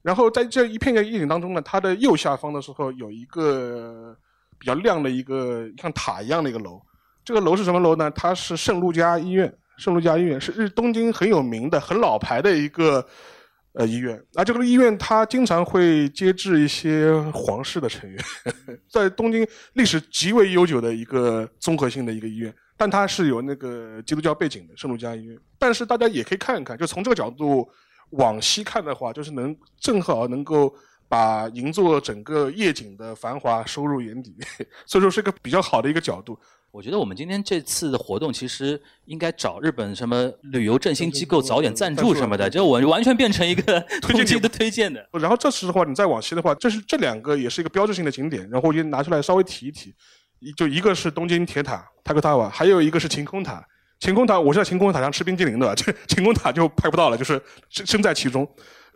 然后在这一片的夜景当中呢，它的右下方的时候有一个比较亮的一个像塔一样的一个楼，这个楼是什么楼呢？它是圣路加医院。圣路加医院是日东京很有名的、很老牌的一个呃医院。而这个医院它经常会接治一些皇室的成员，在东京历史极为悠久的一个综合性的一个医院，但它是有那个基督教背景的圣路加医院。但是大家也可以看一看，就从这个角度往西看的话，就是能正好能够把银座整个夜景的繁华收入眼底，所以说是一个比较好的一个角度。我觉得我们今天这次的活动，其实应该找日本什么旅游振兴机构早点赞助什么的，就我完全变成一个 推荐的推荐的。然后这次的话，你再往西的话，这是这两个也是一个标志性的景点，然后我就拿出来稍微提一提。就一个是东京铁塔泰克塔瓦，还有一个是晴空塔。晴空塔，我是在晴空塔上吃冰激凌的，这 晴空塔就拍不到了，就是身身在其中。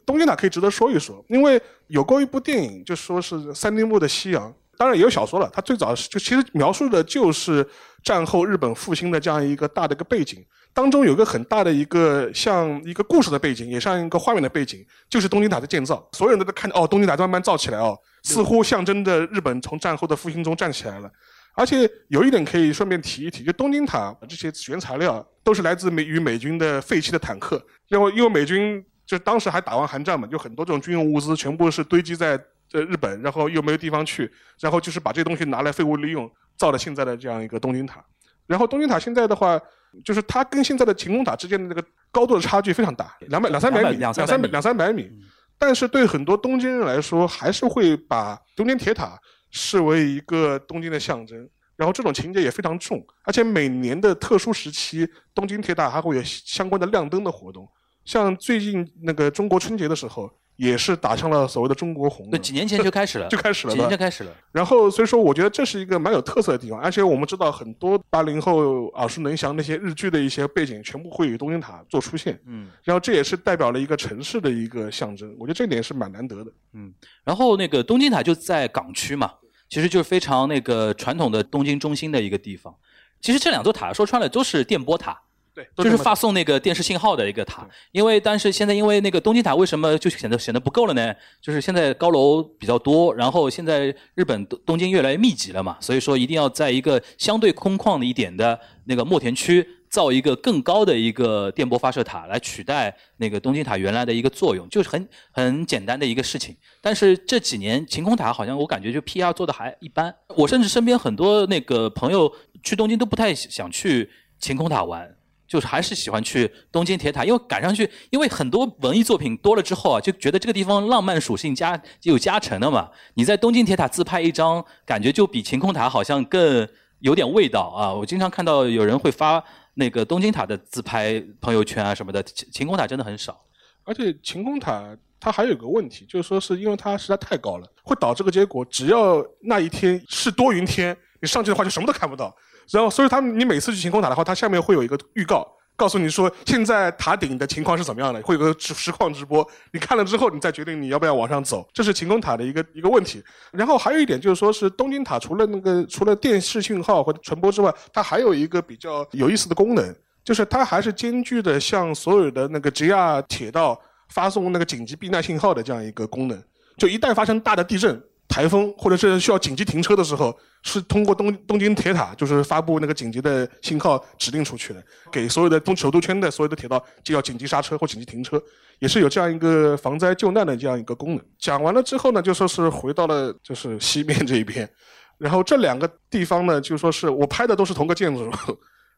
东京塔可以值得说一说，因为有过一部电影，就说是三丁目的夕阳。当然也有小说了，它最早是就其实描述的就是战后日本复兴的这样一个大的一个背景，当中有个很大的一个像一个故事的背景，也像一个画面的背景，就是东京塔的建造。所有人都在看哦，东京塔慢慢造起来哦，似乎象征着日本从战后的复兴中站起来了。而且有一点可以顺便提一提，就东京塔这些原材料都是来自美与美军的废弃的坦克，因为因为美军就当时还打完寒战嘛，就很多这种军用物资全部是堆积在。在日本，然后又没有地方去，然后就是把这东西拿来废物利用，造了现在的这样一个东京塔。然后东京塔现在的话，就是它跟现在的晴空塔之间的那个高度的差距非常大，两百两三百米，两三百两三百米。但是对很多东京人来说，还是会把东京铁塔视为一个东京的象征。然后这种情节也非常重，而且每年的特殊时期，东京铁塔还会有相关的亮灯的活动。像最近那个中国春节的时候。也是打上了所谓的中国红。对几年前就开始了，就开始了，几年就开始了。然后所以说，我觉得这是一个蛮有特色的地方，而且我们知道很多八零后耳熟能详那些日剧的一些背景，全部会以东京塔做出现。嗯。然后这也是代表了一个城市的一个象征，我觉得这点是蛮难得的。嗯。然后那个东京塔就在港区嘛，其实就是非常那个传统的东京中心的一个地方。其实这两座塔说穿了都是电波塔。对，就是发送那个电视信号的一个塔，因为但是现在因为那个东京塔为什么就显得显得不够了呢？就是现在高楼比较多，然后现在日本东东京越来越密集了嘛，所以说一定要在一个相对空旷的一点的那个墨田区造一个更高的一个电波发射塔来取代那个东京塔原来的一个作用，就是很很简单的一个事情。但是这几年晴空塔好像我感觉就 PR 做的还一般，我甚至身边很多那个朋友去东京都不太想去晴空塔玩。就是还是喜欢去东京铁塔，因为赶上去，因为很多文艺作品多了之后啊，就觉得这个地方浪漫属性加有加成的嘛。你在东京铁塔自拍一张，感觉就比晴空塔好像更有点味道啊。我经常看到有人会发那个东京塔的自拍朋友圈啊什么的，晴晴空塔真的很少。而且晴空塔它还有个问题，就是说是因为它实在太高了，会导致个结果，只要那一天是多云天，你上去的话就什么都看不到。然后，所以他们，你每次去晴空塔的话，它下面会有一个预告，告诉你说现在塔顶的情况是怎么样的，会有个实实况直播。你看了之后，你再决定你要不要往上走。这是晴空塔的一个一个问题。然后还有一点就是说，是东京塔除了那个除了电视信号或者传播之外，它还有一个比较有意思的功能，就是它还是兼具的向所有的那个 JR 铁道发送那个紧急避难信号的这样一个功能。就一旦发生大的地震。台风或者是需要紧急停车的时候，是通过东东京铁塔就是发布那个紧急的信号指令出去的，给所有的东首都圈的所有的铁道就要紧急刹车或紧急停车，也是有这样一个防灾救难的这样一个功能。讲完了之后呢，就说是回到了就是西面这一边，然后这两个地方呢，就说是我拍的都是同个建筑，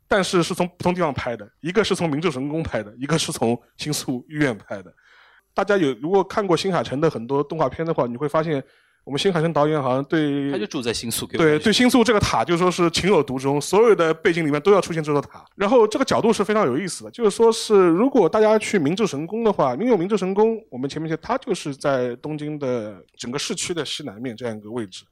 但是是从不同地方拍的，一个是从明治神宫拍的，一个是从新宿御苑拍的。大家有如果看过新海诚的很多动画片的话，你会发现。我们新海诚导演好像对，他就住在新宿，对对新宿这个塔就说是情有独钟，所有的背景里面都要出现这座塔。然后这个角度是非常有意思的，就是说是如果大家去明治神宫的话，因为明治神宫我们前面讲它就是在东京的整个市区的西南面这样一个位置，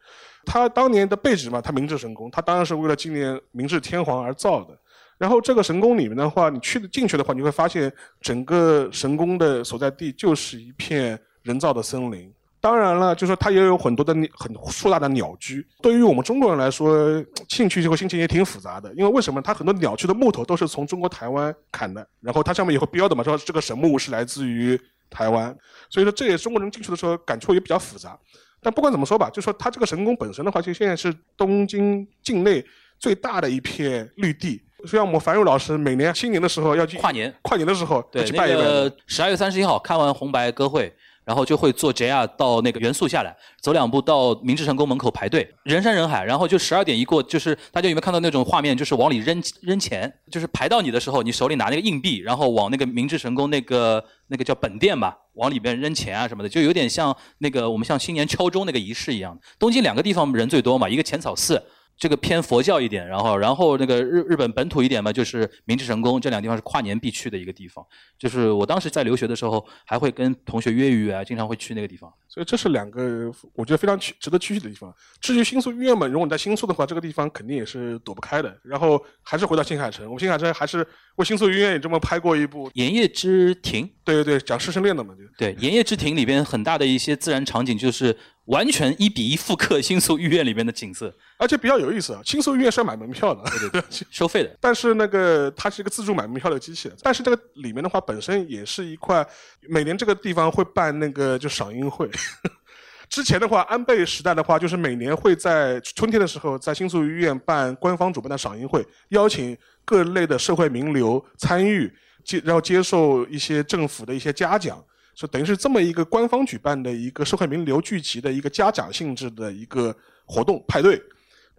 它当年的背址嘛，它明治神宫，它当然是为了纪念明治天皇而造的。然后这个神宫里面的话，你去进去的话，你会发现整个神宫的所在地就是一片人造的森林。当然了，就是说它也有很多的很硕大的鸟居。对于我们中国人来说，兴趣这个心情也挺复杂的。因为为什么它很多鸟居的木头都是从中国台湾砍的，然后它上面也会标的嘛，说这个神木是来自于台湾。所以说这也中国人进去的时候感触也比较复杂。但不管怎么说吧，就说它这个神宫本身的话，其实现在是东京境内最大的一片绿地。像我们樊宇老师每年新年的时候要去跨年，跨年的时候要去拜一拜。十二月三十一号看完红白歌会。然后就会坐 JR 到那个元素下来，走两步到明治神宫门口排队，人山人海。然后就十二点一过，就是大家有没有看到那种画面？就是往里扔扔钱，就是排到你的时候，你手里拿那个硬币，然后往那个明治神宫那个那个叫本殿吧，往里边扔钱啊什么的，就有点像那个我们像新年敲钟那个仪式一样。东京两个地方人最多嘛，一个浅草寺。这个偏佛教一点，然后然后那个日日本本土一点嘛，就是明治神宫这两个地方是跨年必去的一个地方。就是我当时在留学的时候，还会跟同学约一约啊，经常会去那个地方。所以这是两个我觉得非常去值得去的地方。至于新宿御苑嘛，如果你在新宿的话，这个地方肯定也是躲不开的。然后还是回到新海诚，我们新海诚还是为新宿御苑也这么拍过一部《盐业之庭》。对对对，讲师生恋的嘛，就对《盐业之庭》里边很大的一些自然场景就是。完全一比一复刻新宿御苑里面的景色，而且比较有意思啊！新宿御苑是要买门票的，对对对，收费的。但是那个它是一个自助买门票的机器，但是这个里面的话本身也是一块，每年这个地方会办那个就赏樱会。之前的话，安倍时代的话，就是每年会在春天的时候在新宿御苑办官方主办的赏樱会，邀请各类的社会名流参与，接然后接受一些政府的一些嘉奖。就等于是这么一个官方举办的一个社会名流聚集的一个嘉奖性质的一个活动派对，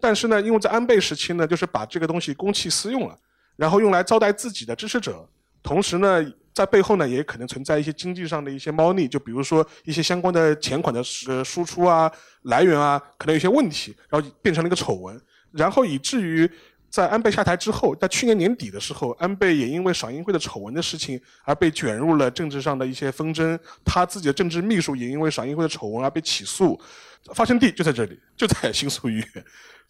但是呢，因为在安倍时期呢，就是把这个东西公器私用了，然后用来招待自己的支持者，同时呢，在背后呢也可能存在一些经济上的一些猫腻，就比如说一些相关的钱款的呃输出啊、来源啊，可能有些问题，然后变成了一个丑闻，然后以至于。在安倍下台之后，在去年年底的时候，安倍也因为赏樱会的丑闻的事情而被卷入了政治上的一些纷争。他自己的政治秘书也因为赏樱会的丑闻而被起诉。发生地就在这里，就在新宿医院。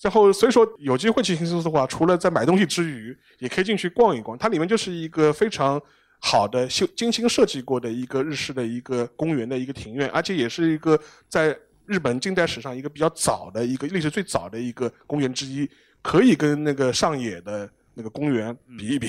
然后，所以说有机会去新宿的话，除了在买东西之余，也可以进去逛一逛。它里面就是一个非常好的修精心设计过的一个日式的一个公园的一个庭院，而且也是一个在日本近代史上一个比较早的一个历史最早的一个公园之一。可以跟那个上野的那个公园比一比，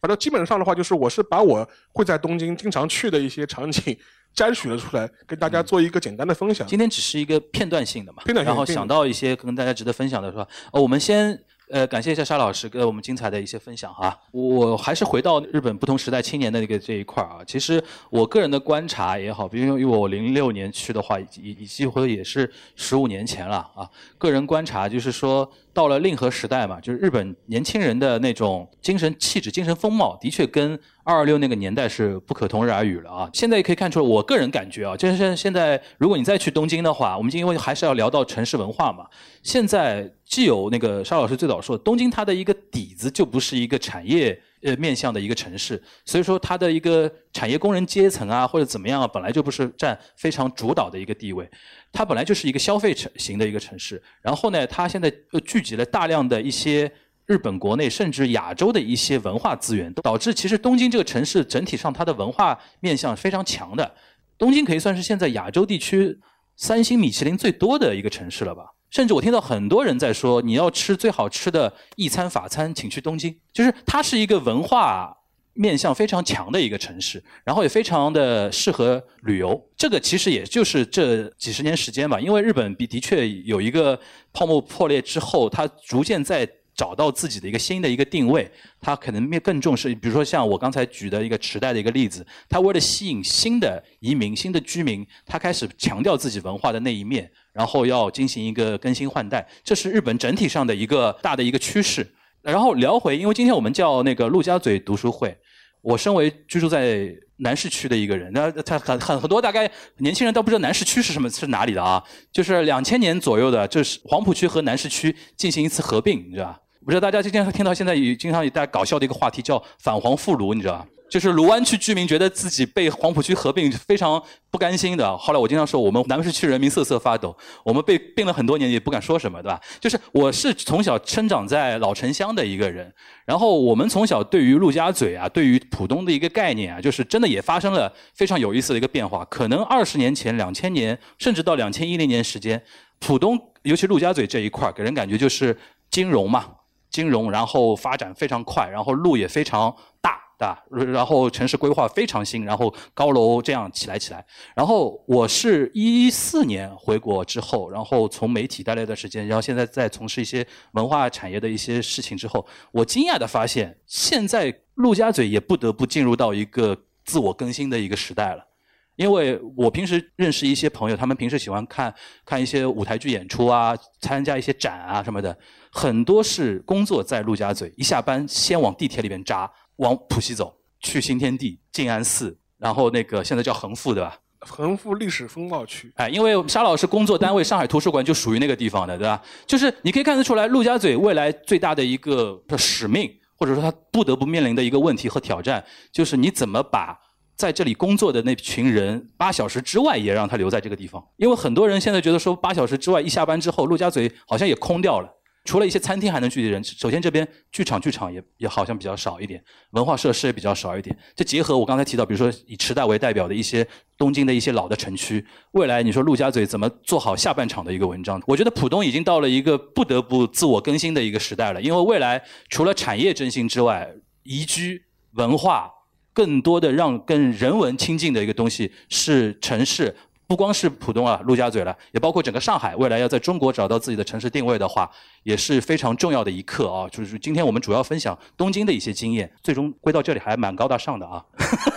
反正基本上的话，就是我是把我会在东京经常去的一些场景 摘取了出来，跟大家做一个简单的分享。今天只是一个片段性的嘛，片段性然后想到一些跟大家值得分享的是吧？哦，我们先。呃，感谢一下沙老师给我们精彩的一些分享哈。我还是回到日本不同时代青年的那个这一块儿啊。其实我个人的观察也好，比如因为我零六年去的话，已已几乎也是十五年前了啊。个人观察就是说，到了令和时代嘛，就是日本年轻人的那种精神气质、精神风貌，的确跟。二二六那个年代是不可同日而语了啊！现在也可以看出来，我个人感觉啊，就是现在如果你再去东京的话，我们今天还是要聊到城市文化嘛。现在既有那个沙老师最早说，东京它的一个底子就不是一个产业呃面向的一个城市，所以说它的一个产业工人阶层啊或者怎么样啊，本来就不是占非常主导的一个地位，它本来就是一个消费城型的一个城市。然后呢，它现在又聚集了大量的一些。日本国内甚至亚洲的一些文化资源，导致其实东京这个城市整体上它的文化面向非常强的。东京可以算是现在亚洲地区三星米其林最多的一个城市了吧？甚至我听到很多人在说，你要吃最好吃的一餐法餐，请去东京。就是它是一个文化面向非常强的一个城市，然后也非常的适合旅游。这个其实也就是这几十年时间吧，因为日本的确有一个泡沫破裂之后，它逐渐在。找到自己的一个新的一个定位，他可能面更重视，比如说像我刚才举的一个池袋的一个例子，他为了吸引新的移民、新的居民，他开始强调自己文化的那一面，然后要进行一个更新换代，这是日本整体上的一个大的一个趋势。然后聊回，因为今天我们叫那个陆家嘴读书会，我身为居住在南市区的一个人，那他很很很多大概年轻人都不知道南市区是什么是哪里的啊，就是两千年左右的，就是黄浦区和南市区进行一次合并，你知道吧？不知道大家今天听到现在也经常有大家搞笑的一个话题叫“反黄复卢”，你知道吧？就是卢湾区居民觉得自己被黄浦区合并非常不甘心的。后来我经常说，我们南市区人民瑟瑟发抖，我们被并了很多年也不敢说什么，对吧？就是我是从小生长在老城乡的一个人，然后我们从小对于陆家嘴啊，对于浦东的一个概念啊，就是真的也发生了非常有意思的一个变化。可能二十年前、两千年，甚至到两千一零年时间，浦东尤其陆家嘴这一块给人感觉就是金融嘛。金融，然后发展非常快，然后路也非常大，对吧？然后城市规划非常新，然后高楼这样起来起来。然后我是一四年回国之后，然后从媒体待了一段时间，然后现在在从事一些文化产业的一些事情之后，我惊讶的发现，现在陆家嘴也不得不进入到一个自我更新的一个时代了。因为我平时认识一些朋友，他们平时喜欢看看一些舞台剧演出啊，参加一些展啊什么的，很多是工作在陆家嘴，一下班先往地铁里面扎，往浦西走，去新天地、静安寺，然后那个现在叫恒富，对吧？恒富历史风貌区。哎，因为沙老师工作单位上海图书馆就属于那个地方的，对吧？就是你可以看得出来，陆家嘴未来最大的一个使命，或者说他不得不面临的一个问题和挑战，就是你怎么把。在这里工作的那群人，八小时之外也让他留在这个地方，因为很多人现在觉得说，八小时之外一下班之后，陆家嘴好像也空掉了，除了一些餐厅还能聚集人。首先这边剧场剧场也也好像比较少一点，文化设施也比较少一点。这结合我刚才提到，比如说以池袋为代表的一些东京的一些老的城区，未来你说陆家嘴怎么做好下半场的一个文章？我觉得浦东已经到了一个不得不自我更新的一个时代了，因为未来除了产业振兴之外，宜居文化。更多的让跟人文亲近的一个东西是城市，不光是浦东啊、陆家嘴了，也包括整个上海，未来要在中国找到自己的城市定位的话，也是非常重要的一课啊。就是今天我们主要分享东京的一些经验，最终归到这里还蛮高大上的啊。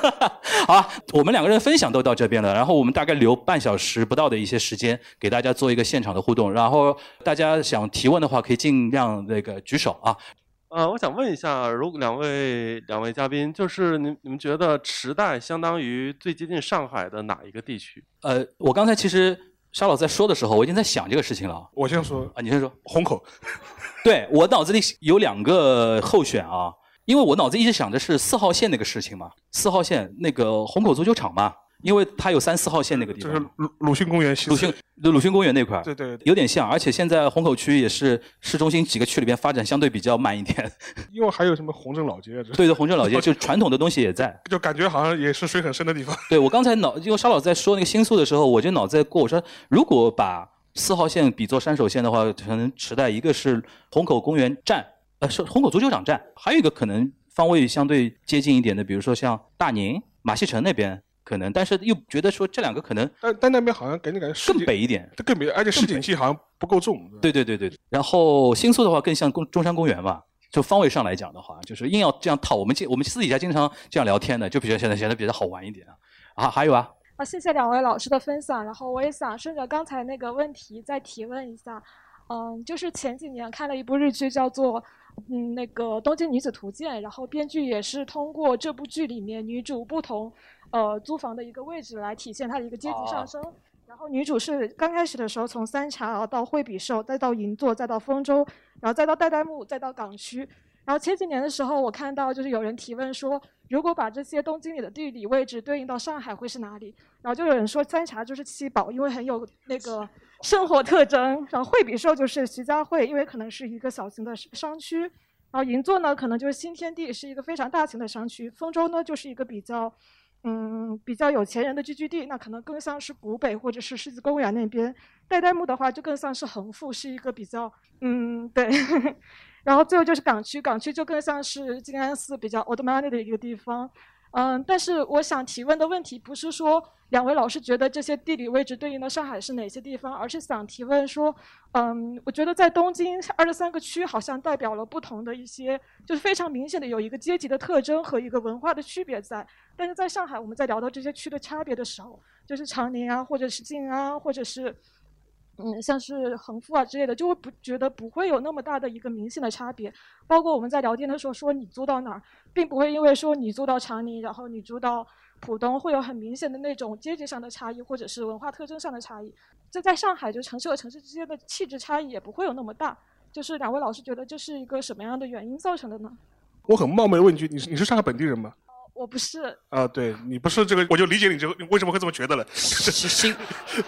好，我们两个人分享都到这边了，然后我们大概留半小时不到的一些时间给大家做一个现场的互动，然后大家想提问的话可以尽量那个举手啊。呃，我想问一下，如果两位两位嘉宾，就是你你们觉得池袋相当于最接近上海的哪一个地区？呃，我刚才其实沙老在说的时候，我已经在想这个事情了。我先说啊，你先说。虹口，对我脑子里有两个候选啊，因为我脑子一直想的是四号线那个事情嘛，四号线那个虹口足球场嘛。因为它有三四号线那个地方，就是鲁鲁迅公园西鲁迅鲁迅公园那块对对，有点像。而且现在虹口区也是市中心几个区里边发展相对比较慢一点。因为还有什么宏正老街？对对，宏正老街就传统的东西也在，就感觉好像也是水很深的地方。对我刚才脑，因为沙老在说那个新宿的时候，我就脑子在过，我说如果把四号线比作山手线的话，可能池袋一个是虹口公园站，呃，是虹口足球场站，还有一个可能方位相对接近一点的，比如说像大宁、马戏城那边。可能，但是又觉得说这两个可能，但但那边好像给你感觉更北一点，更北，而且市井气好像不够重。对对对对。然后新宿的话更像公中山公园吧，就方位上来讲的话，就是硬要这样套。我们经我们私底下经常这样聊天的，就比较显得显得比较好玩一点啊。啊，还有啊。啊，谢谢两位老师的分享。然后我也想顺着刚才那个问题再提问一下，嗯，就是前几年看了一部日剧，叫做嗯那个《东京女子图鉴》，然后编剧也是通过这部剧里面女主不同。呃，租房的一个位置来体现它的一个阶级上升。然后女主是刚开始的时候从三茶到惠比寿，再到银座，再到丰州，然后再到代代木，再到港区。然后前几年的时候，我看到就是有人提问说，如果把这些东京里的地理位置对应到上海会是哪里？然后就有人说三茶就是七宝，因为很有那个生活特征。然后惠比寿就是徐家汇，因为可能是一个小型的商区。然后银座呢，可能就是新天地，是一个非常大型的商区。丰州呢，就是一个比较。嗯，比较有钱人的聚居地，那可能更像是古北或者是世纪公园那边。代代木的话，就更像是横幅，是一个比较嗯对。然后最后就是港区，港区就更像是静安寺比较 old money 的一个地方。嗯，但是我想提问的问题不是说两位老师觉得这些地理位置对应的上海是哪些地方，而是想提问说，嗯，我觉得在东京二十三个区好像代表了不同的一些，就是非常明显的有一个阶级的特征和一个文化的区别在。但是在上海，我们在聊到这些区的差别的时候，就是长宁啊，或者是静安，或者是。嗯，像是横幅啊之类的，就会不觉得不会有那么大的一个明显的差别。包括我们在聊天的时候说你租到哪儿，并不会因为说你租到长宁，然后你租到浦东，会有很明显的那种阶级上的差异，或者是文化特征上的差异。这在上海，就城市和城市之间的气质差异也不会有那么大。就是两位老师觉得这是一个什么样的原因造成的呢？我很冒昧问一句，你是你是上海本地人吗？我不是啊，对你不是这个，我就理解你这个你为什么会这么觉得了。新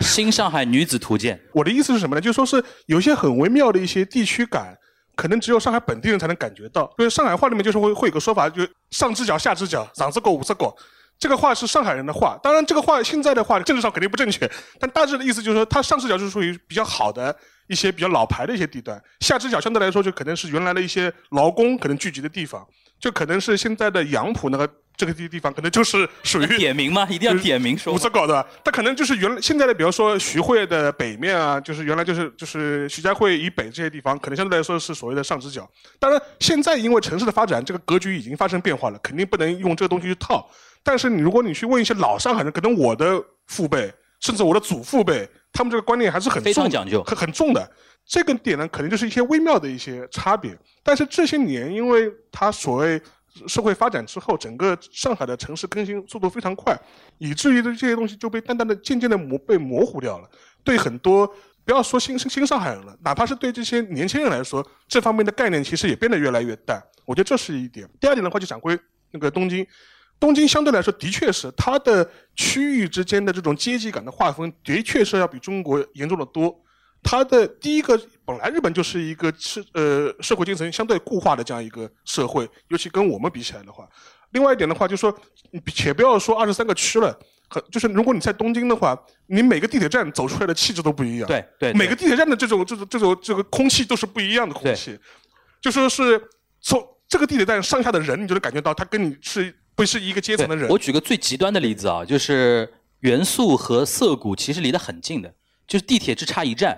新上海女子图鉴，我的意思是什么呢？就说是有些很微妙的一些地区感，可能只有上海本地人才能感觉到。就是上海话里面就是会会有个说法，就上只脚下只脚，上只狗五只狗。这个话是上海人的话，当然这个话现在的话政治上肯定不正确，但大致的意思就是说，它上只脚就是属于比较好的一些比较老牌的一些地段，下只脚相对来说就可能是原来的一些劳工可能聚集的地方，就可能是现在的杨浦那个。这个地地方可能就是属于点名吗？一定要点名说。五色搞的，它可能就是原来现在的，比如说徐汇的北面啊，就是原来就是就是徐家汇以北这些地方，可能相对来说是所谓的上直角。当然，现在因为城市的发展，这个格局已经发生变化了，肯定不能用这个东西去套。但是你如果你去问一些老上海人，可能我的父辈甚至我的祖父辈，他们这个观念还是很非常讲究、很很重的。这个点呢，可能就是一些微妙的一些差别。但是这些年，因为它所谓。社会发展之后，整个上海的城市更新速度非常快，以至于的这些东西就被淡淡的、渐渐的模被模糊掉了。对很多不要说新新上海人了，哪怕是对这些年轻人来说，这方面的概念其实也变得越来越淡。我觉得这是一点。第二点的话，就讲归那个东京，东京相对来说的确是它的区域之间的这种阶级感的划分，的确是要比中国严重的多。它的第一个，本来日本就是一个是呃社会精神相对固化的这样一个社会，尤其跟我们比起来的话，另外一点的话，就说，且不要说二十三个区了，很就是如果你在东京的话，你每个地铁站走出来的气质都不一样，对对，每个地铁站的这种这种这种这个空气都是不一样的空气，就说是从这个地铁站上下的人，你就能感觉到他跟你是不是一个阶层的人。我举个最极端的例子啊，就是元素和涩谷其实离得很近的，就是地铁只差一站，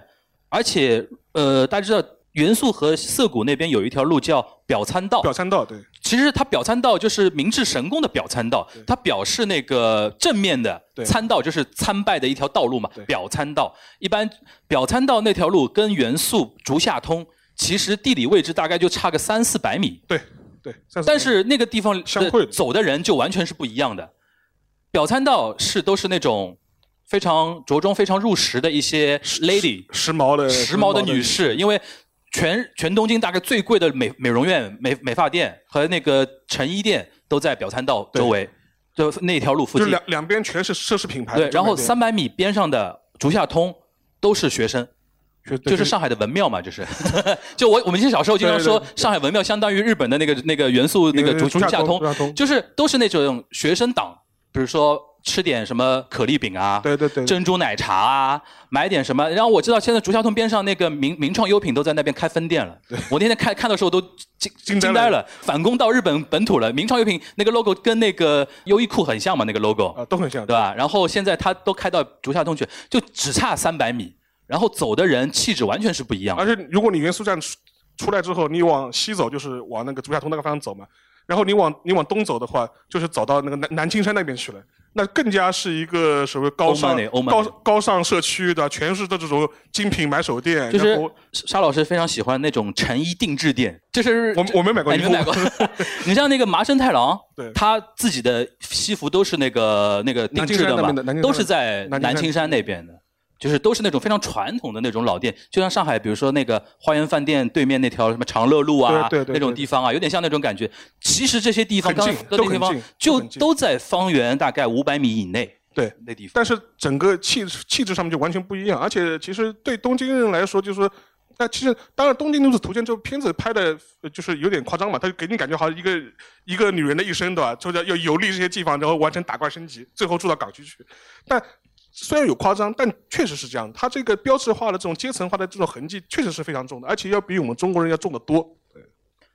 而且呃，大家知道元素和涩谷那边有一条路叫表参道，表参道对，其实它表参道就是明治神宫的表参道，它表示那个正面的参道就是参拜的一条道路嘛，表参道。一般表参道那条路跟元素竹下通，其实地理位置大概就差个三四百米，对对，但但是那个地方相会的走的人就完全是不一样的。表参道是都是那种非常着装、非常入时的一些 lady，时髦的时髦的女士，因为全全东京大概最贵的美美容院、美美发店和那个成衣店都在表参道周围，就那条路附近。就两两边全是奢侈品牌的对，然后三百米边上的竹下通都是学生。就就是上海的文庙嘛，就是，就我我们以前小时候经常说对对对上海文庙相当于日本的那个那个元素那个竹竹下下通通竹下通，就是都是那种学生党，比如说吃点什么可丽饼啊，对对对珍珠奶茶啊，买点什么。然后我知道现在竹下通边上那个名名创优品都在那边开分店了。我那天看看的时候都惊惊呆了反攻到日本本土了。名创优品那个 logo 跟那个优衣库很像嘛，那个 logo 啊都很像对吧？然后现在它都开到竹下通去，就只差三百米，然后走的人气质完全是不一样的。而且如果你元宿站出出来之后，你往西走就是往那个竹下通那个方向走嘛，然后你往你往东走的话，就是走到那个南南青山那边去了，那更加是一个所谓高尚高高尚社区的，全是的这种精品买手店，就是沙老师非常喜欢那种成衣定制店，就是我我没买过衣服哎你没买过。你像那个麻生太郎，对。他自己的西服都是那个那个定制的嘛都是在南青山那边的。就是都是那种非常传统的那种老店，就像上海，比如说那个花园饭店对面那条什么长乐路啊，对对对那种地方啊，有点像那种感觉。其实这些地方，刚很近刚那地方都近就都在方圆大概五百米以内。对那地方。但是整个气质气质上面就完全不一样，而且其实对东京人来说，就是说，那其实当然《东京女子图鉴》这部片子拍的呃就是有点夸张嘛，它给你感觉好像一个一个女人的一生，对吧？就是要游历这些地方，然后完成打怪升级，最后住到港区去。但虽然有夸张，但确实是这样，它这个标志化的这种阶层化的这种痕迹确实是非常重的，而且要比我们中国人要重得多。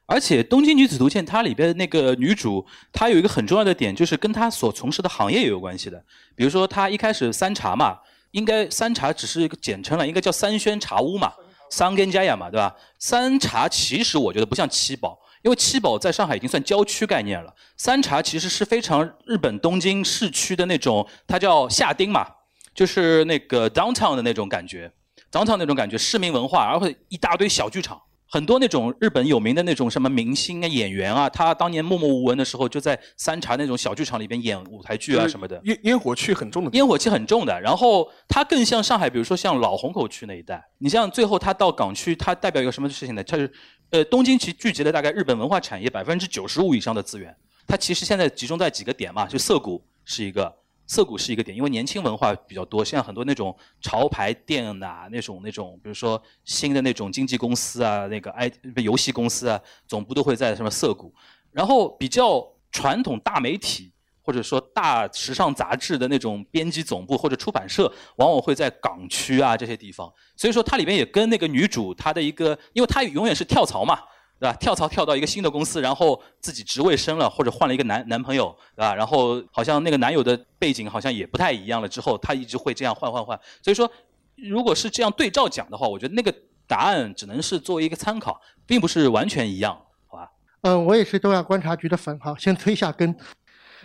而且《东京女子图鉴》它里边的那个女主，她有一个很重要的点，就是跟她所从事的行业也有关系的。比如说，她一开始三茶嘛，应该三茶只是一个简称了，应该叫三轩茶屋嘛，三根家呀嘛，对吧？三茶其实我觉得不像七宝，因为七宝在上海已经算郊区概念了，三茶其实是非常日本东京市区的那种，它叫下町嘛，就是那个 downtown 的那种感觉，downtown 那种感觉，市民文化，然后一大堆小剧场。很多那种日本有名的那种什么明星啊、演员啊，他当年默默无闻的时候，就在三茶那种小剧场里边演舞台剧啊什么的。烟烟火气很重的，烟火气很重的，然后它更像上海，比如说像老虹口区那一带。你像最后它到港区，它代表一个什么事情呢？它是，呃，东京其实聚集了大概日本文化产业百分之九十五以上的资源。它其实现在集中在几个点嘛，就涩谷是一个，涩谷是一个点，因为年轻文化比较多，现在很多那种潮牌店呐、那种那种，比如说新的那种经纪公司啊，那个 I 游戏公司啊，总部都会在什么涩谷。然后比较传统大媒体或者说大时尚杂志的那种编辑总部或者出版社，往往会在港区啊这些地方。所以说它里边也跟那个女主她的一个，因为她永远是跳槽嘛。对吧？跳槽跳到一个新的公司，然后自己职位升了，或者换了一个男男朋友，对吧？然后好像那个男友的背景好像也不太一样了，之后他一直会这样换换换。所以说，如果是这样对照讲的话，我觉得那个答案只能是作为一个参考，并不是完全一样，好吧？嗯，我也是东亚观察局的粉哈，先推下根。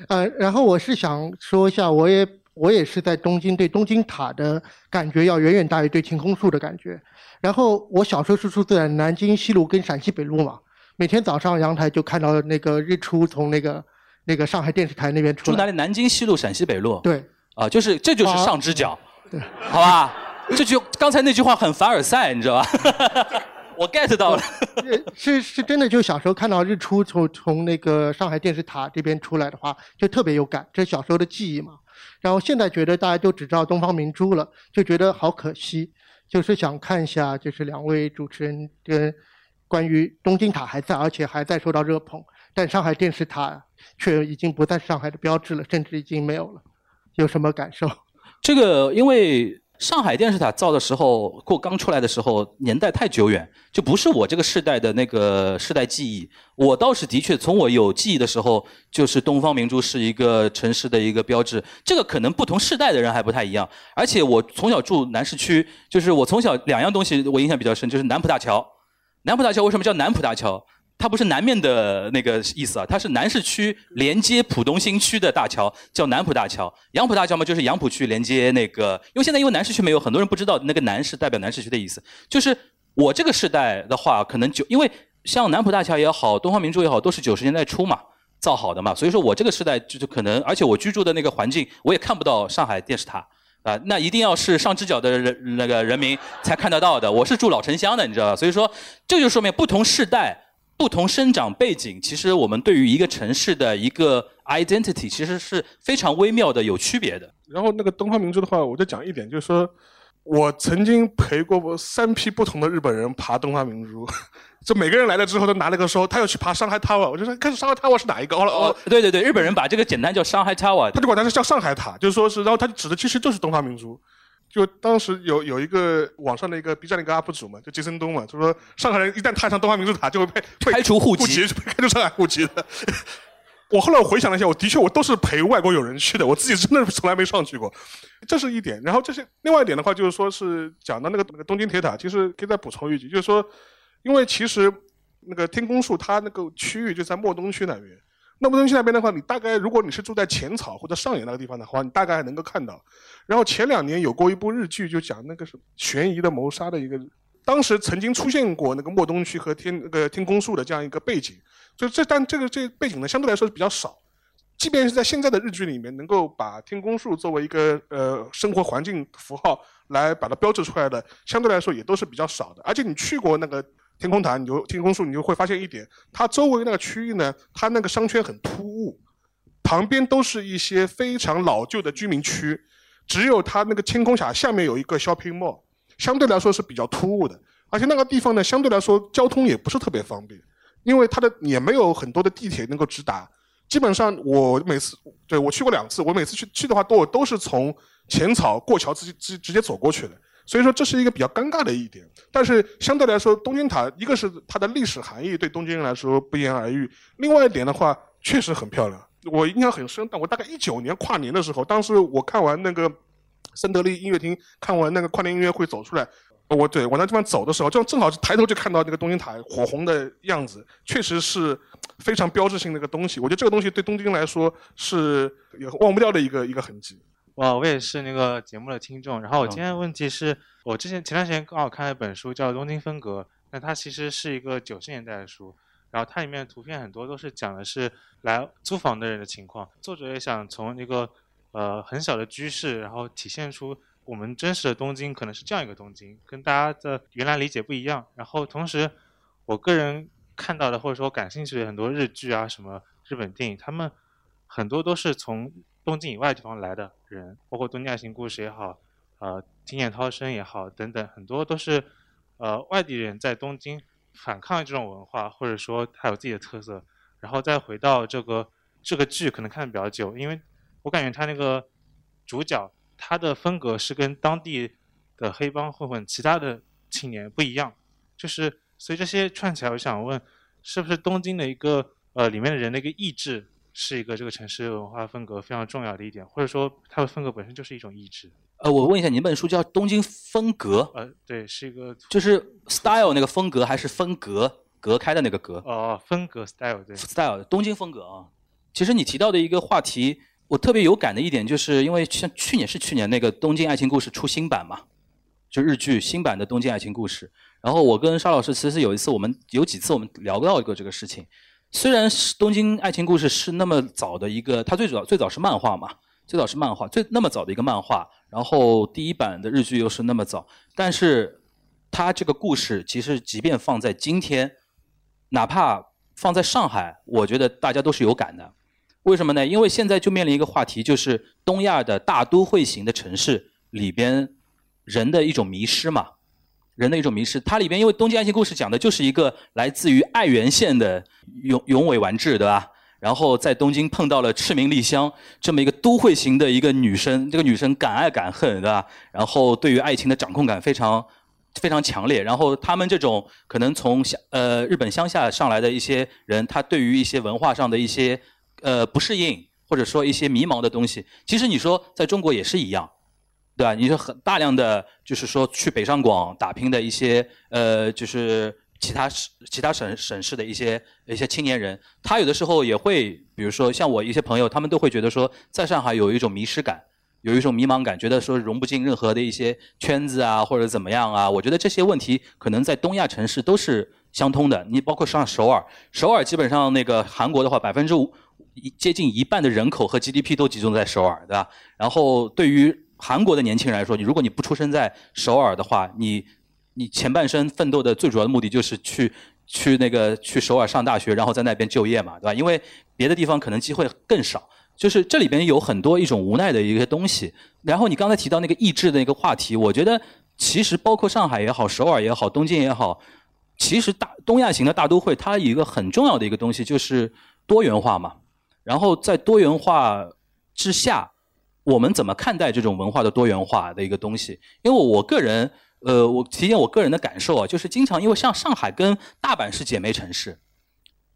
呃，然后我是想说一下，我也我也是在东京，对东京塔的感觉要远远大于对晴空树的感觉。然后我小时候是住在南京西路跟陕西北路嘛，每天早上阳台就看到那个日出从那个那个上海电视台那边出来。住哪里？南京西路陕西北路。对。啊，就是这就是啊上只脚，对，好吧？这句刚才那句话很凡尔赛，你知道吧？我 get 到了。是是真的，就小时候看到日出从从那个上海电视塔这边出来的话，就特别有感，这是小时候的记忆嘛。然后现在觉得大家都只知道东方明珠了，就觉得好可惜。就是想看一下，就是两位主持人跟关于东京塔还在，而且还在受到热捧，但上海电视塔却已经不再是上海的标志了，甚至已经没有了，有什么感受？这个因为上海电视塔造的时候，过刚出来的时候，年代太久远，就不是我这个世代的那个世代记忆。我倒是的确从我有记忆的时候，就是东方明珠是一个城市的一个标志。这个可能不同世代的人还不太一样。而且我从小住南市区，就是我从小两样东西我印象比较深，就是南浦大桥。南浦大桥为什么叫南浦大桥？它不是南面的那个意思啊，它是南市区连接浦东新区的大桥，叫南浦大桥。杨浦大桥嘛，就是杨浦区连接那个，因为现在因为南市区没有，很多人不知道那个南是代表南市区的意思。就是我这个时代的话，可能就因为像南浦大桥也好，东方明珠也好，都是九十年代初嘛造好的嘛，所以说我这个时代就是可能，而且我居住的那个环境，我也看不到上海电视塔啊，那一定要是上支脚的人那个人民才看得到的。我是住老城乡的，你知道吧？所以说这就说明不同世代。不同生长背景，其实我们对于一个城市的一个 identity，其实是非常微妙的、有区别的。然后那个东方明珠的话，我就讲一点，就是说我曾经陪过三批不同的日本人爬东方明珠，就每个人来了之后都拿了个说他要去爬上海塔瓦，我就说看上海塔瓦是哪一个？哦哦，对对对，日本人把这个简单叫上海塔瓦，他就管它是叫上海塔，就是说是，然后他指的其实就是东方明珠。就当时有有一个网上的一个 B 站的一个 UP 主嘛，就杰森东嘛，就说上海人一旦踏上东方明珠塔就会被开除户籍，开除上海户籍的。我后来我回想了一下，我的确我都是陪外国友人去的，我自己真的是从来没上去过，这是一点。然后这是另外一点的话，就是说是讲到那个那个东京铁塔，其实可以再补充一句，就是说，因为其实那个天宫树它那个区域就在莫东区那边。那么东西那边的话，你大概如果你是住在浅草或者上野那个地方的话，你大概还能够看到。然后前两年有过一部日剧，就讲那个是悬疑的谋杀的一个，当时曾经出现过那个莫东区和天那个天宫树的这样一个背景。所以这但这个这背景呢，相对来说是比较少。即便是在现在的日剧里面，能够把天宫树作为一个呃生活环境符号来把它标志出来的，相对来说也都是比较少的。而且你去过那个。天空塔，你就天空树，你就会发现一点，它周围那个区域呢，它那个商圈很突兀，旁边都是一些非常老旧的居民区，只有它那个天空塔下面有一个 shopping mall，相对来说是比较突兀的，而且那个地方呢，相对来说交通也不是特别方便，因为它的也没有很多的地铁能够直达，基本上我每次对我去过两次，我每次去去的话都都是从浅草过桥直直直接走过去的。所以说这是一个比较尴尬的一点，但是相对来说，东京塔一个是它的历史含义对东京人来说不言而喻，另外一点的话确实很漂亮。我印象很深，但我大概一九年跨年的时候，当时我看完那个森德利音乐厅，看完那个跨年音乐会走出来，我对往那地方走的时候，就正好是抬头就看到那个东京塔火红的样子，确实是非常标志性的一个东西。我觉得这个东西对东京来说是也忘不掉的一个一个痕迹。哇，我也是那个节目的听众。然后我今天的问题是我之前前段时间刚好看了一本书，叫《东京分隔》，那它其实是一个九十年代的书，然后它里面的图片很多都是讲的是来租房的人的情况。作者也想从一个呃很小的居室，然后体现出我们真实的东京可能是这样一个东京，跟大家的原来理解不一样。然后同时，我个人看到的或者说感兴趣的很多日剧啊，什么日本电影，他们很多都是从。东京以外地方来的人，包括《东京爱情故事》也好，呃，《听见涛声》也好，等等，很多都是呃外地人在东京反抗这种文化，或者说他有自己的特色，然后再回到这个这个剧，可能看的比较久，因为我感觉他那个主角他的风格是跟当地的黑帮混混、其他的青年不一样，就是所以这些串起来，我想问，是不是东京的一个呃里面的人的一个意志？是一个这个城市文化风格非常重要的一点，或者说它的风格本身就是一种意志。呃，我问一下，你那本书叫《东京风格》？呃，对，是一个，就是 style 那个风格，还是分隔隔开的那个隔？哦，风格 style 对，style 东京风格啊。其实你提到的一个话题，我特别有感的一点，就是因为像去年是去年那个《东京爱情故事》出新版嘛，就日剧新版的《东京爱情故事》。然后我跟沙老师其实有一次，我们有几次我们聊到过这个事情。虽然是《东京爱情故事》是那么早的一个，它最早最早是漫画嘛，最早是漫画，最那么早的一个漫画，然后第一版的日剧又是那么早，但是它这个故事其实即便放在今天，哪怕放在上海，我觉得大家都是有感的。为什么呢？因为现在就面临一个话题，就是东亚的大都会型的城市里边人的一种迷失嘛。人的一种迷失，它里边因为《东京爱情故事》讲的就是一个来自于爱媛县的永永尾完治，对吧？然后在东京碰到了赤名莉香这么一个都会型的一个女生，这个女生敢爱敢恨，对吧？然后对于爱情的掌控感非常非常强烈。然后他们这种可能从乡呃日本乡下上来的一些人，他对于一些文化上的一些呃不适应，或者说一些迷茫的东西，其实你说在中国也是一样。对吧？你说很大量的，就是说去北上广打拼的一些，呃，就是其他省、其他省省市的一些一些青年人，他有的时候也会，比如说像我一些朋友，他们都会觉得说，在上海有一种迷失感，有一种迷茫感，觉得说融不进任何的一些圈子啊，或者怎么样啊。我觉得这些问题可能在东亚城市都是相通的。你包括上首尔，首尔基本上那个韩国的话，百分之五接近一半的人口和 GDP 都集中在首尔，对吧？然后对于韩国的年轻人来说，你如果你不出生在首尔的话，你你前半生奋斗的最主要的目的就是去去那个去首尔上大学，然后在那边就业嘛，对吧？因为别的地方可能机会更少。就是这里边有很多一种无奈的一个东西。然后你刚才提到那个意志的那个话题，我觉得其实包括上海也好，首尔也好，东京也好，其实大东亚型的大都会，它一个很重要的一个东西就是多元化嘛。然后在多元化之下。我们怎么看待这种文化的多元化的一个东西？因为我个人，呃，我体现我个人的感受啊，就是经常因为像上海跟大阪是姐妹城市，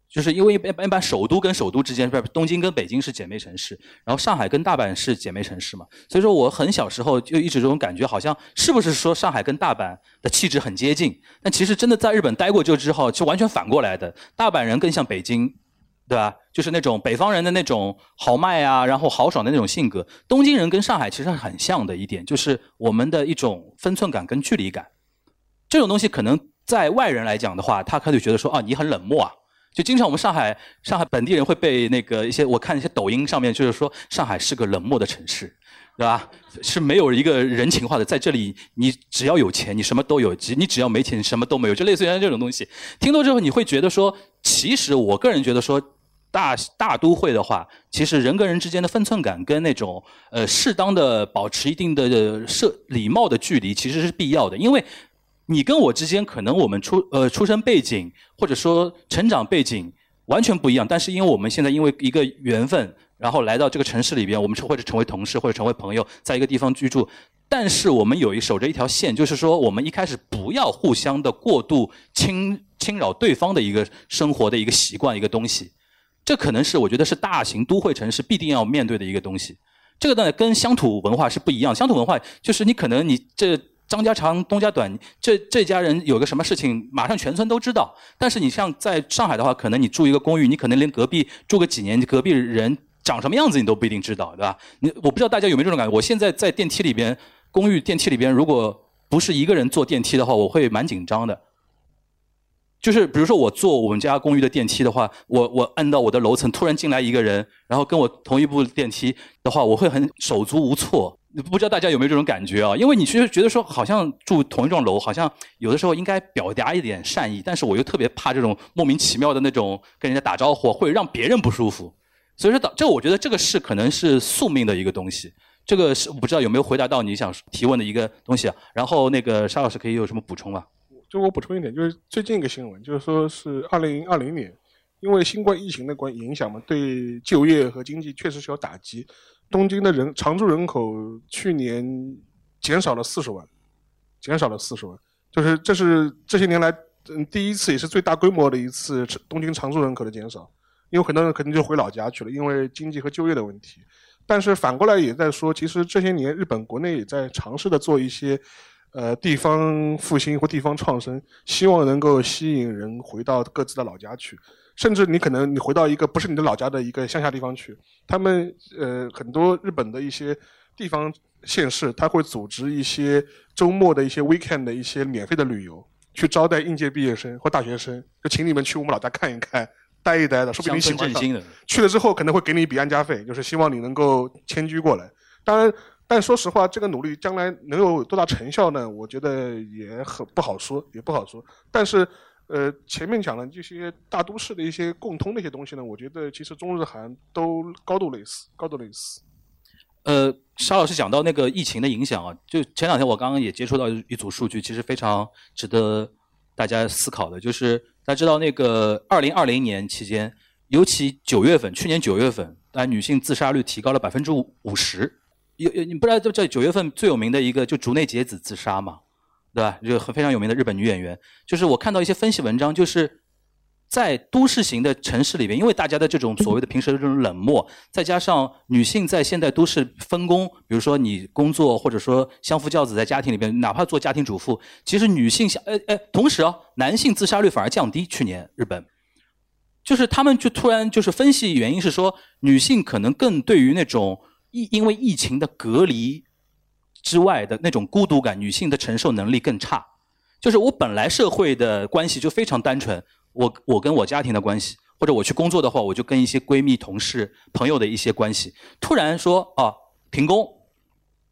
就是因为一般一般首都跟首都之间，不是东京跟北京是姐妹城市，然后上海跟大阪是姐妹城市嘛，所以说我很小时候就一直这种感觉，好像是不是说上海跟大阪的气质很接近？但其实真的在日本待过就之后，就完全反过来的，大阪人更像北京。对吧？就是那种北方人的那种豪迈啊，然后豪爽的那种性格。东京人跟上海其实很像的一点，就是我们的一种分寸感跟距离感。这种东西可能在外人来讲的话，他可能觉得说啊，你很冷漠啊。就经常我们上海上海本地人会被那个一些我看一些抖音上面就是说上海是个冷漠的城市，对吧？是没有一个人情化的，在这里你只要有钱，你什么都有；你只要没钱你，什么都没有。就类似于这种东西，听多之后你会觉得说，其实我个人觉得说。大大都会的话，其实人跟人之间的分寸感跟那种呃适当的保持一定的社礼貌的距离，其实是必要的。因为你跟我之间可能我们出呃出生背景或者说成长背景完全不一样，但是因为我们现在因为一个缘分，然后来到这个城市里边，我们或者成为同事或者成为朋友，在一个地方居住，但是我们有一守着一条线，就是说我们一开始不要互相的过度侵侵扰对方的一个生活的一个习惯一个东西。这可能是我觉得是大型都会城市必定要面对的一个东西。这个呢，跟乡土文化是不一样。乡土文化就是你可能你这张家长东家短，这这家人有个什么事情，马上全村都知道。但是你像在上海的话，可能你住一个公寓，你可能连隔壁住个几年，隔壁人长什么样子你都不一定知道，对吧？你我不知道大家有没有这种感觉。我现在在电梯里边，公寓电梯里边，如果不是一个人坐电梯的话，我会蛮紧张的。就是比如说我坐我们家公寓的电梯的话，我我按到我的楼层，突然进来一个人，然后跟我同一部电梯的话，我会很手足无措。不知道大家有没有这种感觉啊？因为你其实觉得说，好像住同一幢楼，好像有的时候应该表达一点善意，但是我又特别怕这种莫名其妙的那种跟人家打招呼会让别人不舒服。所以说，这我觉得这个是可能是宿命的一个东西。这个是我不知道有没有回答到你想提问的一个东西啊？然后那个沙老师可以有什么补充吗？就我补充一点，就是最近一个新闻，就是说是二零二零年，因为新冠疫情的关影响嘛，对就业和经济确实是有打击。东京的人常住人口去年减少了四十万，减少了四十万，就是这是这些年来嗯第一次也是最大规模的一次东京常住人口的减少。因为很多人肯定就回老家去了，因为经济和就业的问题。但是反过来也在说，其实这些年日本国内也在尝试的做一些。呃，地方复兴或地方创生，希望能够吸引人回到各自的老家去，甚至你可能你回到一个不是你的老家的一个乡下地方去，他们呃很多日本的一些地方县市，他会组织一些周末的一些 weekend 的一些免费的旅游，去招待应届毕业生或大学生，就请你们去我们老家看一看，待一待的，说不定你喜欢上。去了之后可能会给你一笔安家费，就是希望你能够迁居过来。当然。但说实话，这个努力将来能有多大成效呢？我觉得也很不好说，也不好说。但是，呃，前面讲的这些大都市的一些共通的一些东西呢，我觉得其实中日韩都高度类似，高度类似。呃，沙老师讲到那个疫情的影响啊，就前两天我刚刚也接触到一组数据，其实非常值得大家思考的，就是大家知道那个二零二零年期间。尤其九月份，去年九月份，啊，女性自杀率提高了百分之五十。有有，你不知道这这九月份最有名的一个就竹内结子自杀嘛，对吧？就很非常有名的日本女演员。就是我看到一些分析文章，就是在都市型的城市里边，因为大家的这种所谓的平时的这种冷漠，再加上女性在现代都市分工，比如说你工作或者说相夫教子在家庭里边，哪怕做家庭主妇，其实女性相呃呃，同时啊，男性自杀率反而降低。去年日本。就是他们就突然就是分析原因是说，女性可能更对于那种疫因为疫情的隔离之外的那种孤独感，女性的承受能力更差。就是我本来社会的关系就非常单纯，我我跟我家庭的关系，或者我去工作的话，我就跟一些闺蜜、同事、朋友的一些关系。突然说啊，停工，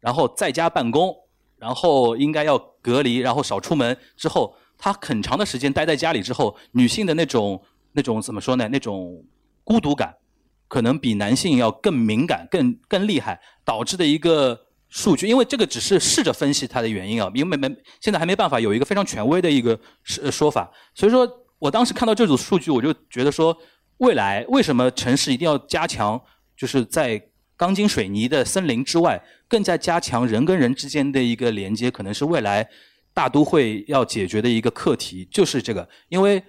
然后在家办公，然后应该要隔离，然后少出门之后，她很长的时间待在家里之后，女性的那种。那种怎么说呢？那种孤独感，可能比男性要更敏感、更更厉害，导致的一个数据。因为这个只是试着分析它的原因啊，因为没现在还没办法有一个非常权威的一个说说法。所以说我当时看到这组数据，我就觉得说，未来为什么城市一定要加强，就是在钢筋水泥的森林之外，更加加强人跟人之间的一个连接，可能是未来大都会要解决的一个课题，就是这个，因为。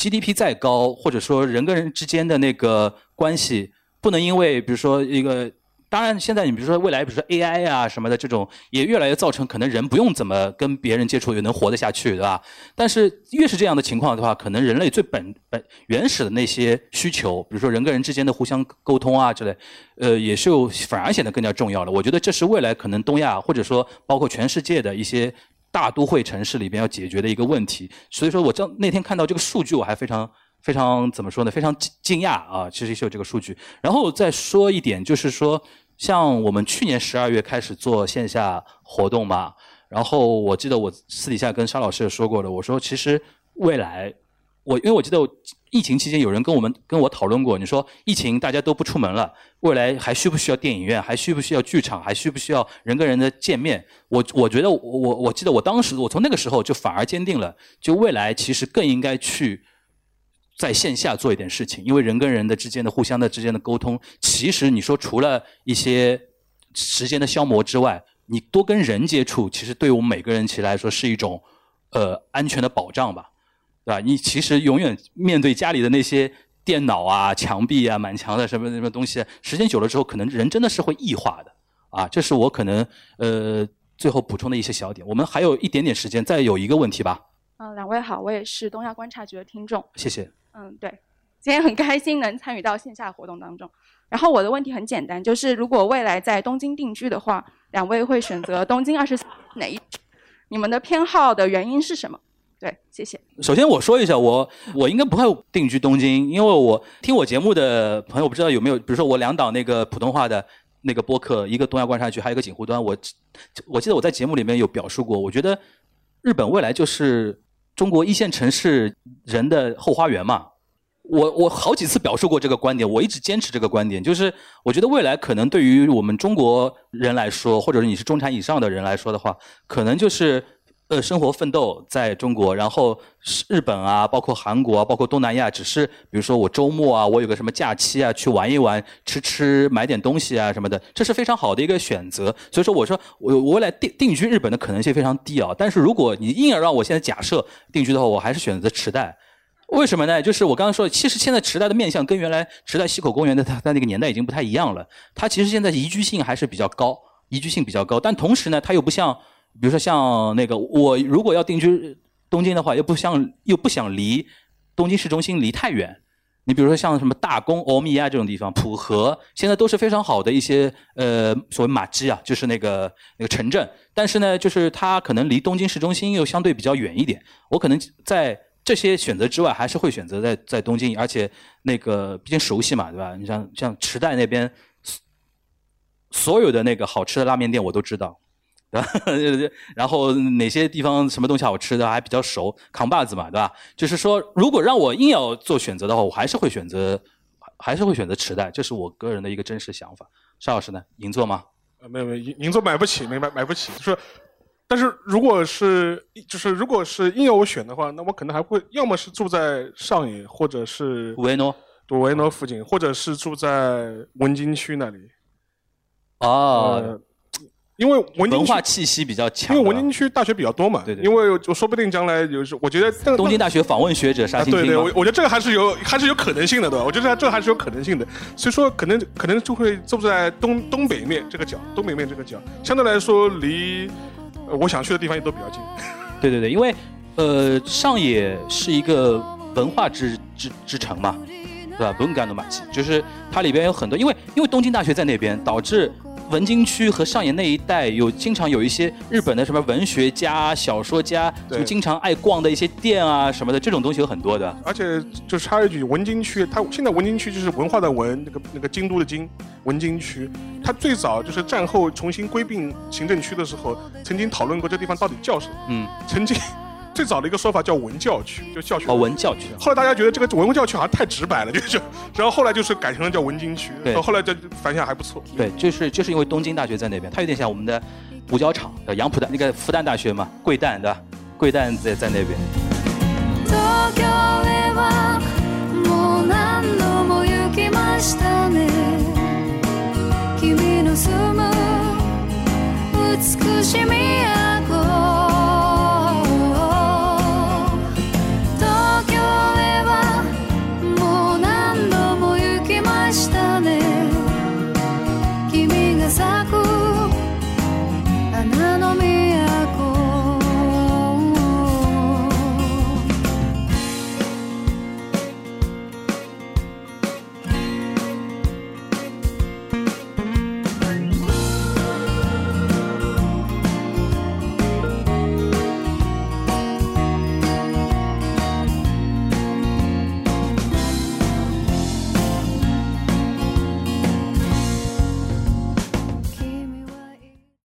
GDP 再高，或者说人跟人之间的那个关系，不能因为比如说一个，当然现在你比如说未来，比如说 AI 啊什么的这种，也越来越造成可能人不用怎么跟别人接触也能活得下去，对吧？但是越是这样的情况的话，可能人类最本本原始的那些需求，比如说人跟人之间的互相沟通啊之类，呃，也是反而显得更加重要了。我觉得这是未来可能东亚或者说包括全世界的一些。大都会城市里边要解决的一个问题，所以说我正那天看到这个数据，我还非常非常怎么说呢？非常惊惊讶啊！其实是有这个数据。然后再说一点，就是说，像我们去年十二月开始做线下活动嘛，然后我记得我私底下跟沙老师也说过的，我说其实未来。我因为我记得疫情期间有人跟我们跟我讨论过，你说疫情大家都不出门了，未来还需不需要电影院？还需不需要剧场？还需不需要人跟人的见面？我我觉得我我记得我当时我从那个时候就反而坚定了，就未来其实更应该去在线下做一点事情，因为人跟人的之间的互相的之间的沟通，其实你说除了一些时间的消磨之外，你多跟人接触，其实对我们每个人其实来说是一种呃安全的保障吧。对吧？你其实永远面对家里的那些电脑啊、墙壁啊、满墙的什么什么东西，时间久了之后，可能人真的是会异化的啊。这是我可能呃最后补充的一些小点。我们还有一点点时间，再有一个问题吧。嗯，两位好，我也是东亚观察局的听众。谢谢。嗯，对，今天很开心能参与到线下活动当中。然后我的问题很简单，就是如果未来在东京定居的话，两位会选择东京二十哪一？你们的偏好的原因是什么？对，谢谢。首先我说一下，我我应该不会定居东京，因为我听我节目的朋友不知道有没有，比如说我两档那个普通话的那个播客，一个东亚观察局，还有一个锦湖端，我我记得我在节目里面有表述过，我觉得日本未来就是中国一线城市人的后花园嘛。我我好几次表述过这个观点，我一直坚持这个观点，就是我觉得未来可能对于我们中国人来说，或者是你是中产以上的人来说的话，可能就是。呃，生活奋斗在中国，然后日本啊，包括韩国啊，包括东南亚，只是比如说我周末啊，我有个什么假期啊，去玩一玩，吃吃，买点东西啊什么的，这是非常好的一个选择。所以说，我说我我未来定定居日本的可能性非常低啊。但是如果你硬要让我现在假设定居的话，我还是选择池袋。为什么呢？就是我刚刚说，其实现在池袋的面相跟原来池袋西口公园的它在那个年代已经不太一样了。它其实现在宜居性还是比较高，宜居性比较高，但同时呢，它又不像。比如说像那个，我如果要定居东京的话，又不像又不想离东京市中心离太远。你比如说像什么大宫、欧米亚这种地方，浦和现在都是非常好的一些呃所谓马基啊，就是那个那个城镇。但是呢，就是它可能离东京市中心又相对比较远一点。我可能在这些选择之外，还是会选择在在东京，而且那个毕竟熟悉嘛，对吧？你像像池袋那边，所有的那个好吃的拉面店我都知道。然后哪些地方什么东西好吃的还比较熟，扛把子嘛，对吧？就是说，如果让我硬要做选择的话，我还是会选择，还是会选择池袋，这是我个人的一个真实想法。邵老师呢？银座吗？呃，没有没有，银银座买不起，没买买不起。就是但是如果是就是如果是硬要我选的话，那我可能还会要么是住在上野，或者是五维诺，五维诺附近，或者是住在文京区那里。哦，呃因为文京文区化气息比较强。因为文京区大学比较多嘛，对对因为我说不定将来有时，我觉得东京大学访问学者啥啊，对对，我我觉得这个还是有还是有可能性的，对吧？我觉得这还是有可能性的，所以说可能可能就会坐在东东北面这个角，东北面这个角，相对来说离、呃我想去的地方也都比较近。对对对，因为呃，上野是一个文化之之之城嘛，对吧？文感的马奇，就是它里边有很多，因为因为东京大学在那边，导致文京区和上野那一带有经常有一些日本的什么文学家、小说家，就经常爱逛的一些店啊什么的，这种东西有很多的。而且就插一句，文京区，它现在文京区就是文化的文，那个那个京都的京，文京区，它最早就是战后重新归并行政区的时候，曾经讨论过这地方到底叫什么。嗯，曾经最早的一个说法叫文教区，就教区。哦，文教区。后来大家觉得这个文教区好像太直白了，就是，然后后来就是改成了叫文京区。对，后来就反响还不错。对，就是就是因为东京大学在那边，它有点像我们的五角场呃杨浦的，那个复旦大学嘛，贵旦对吧？贵旦在在那边。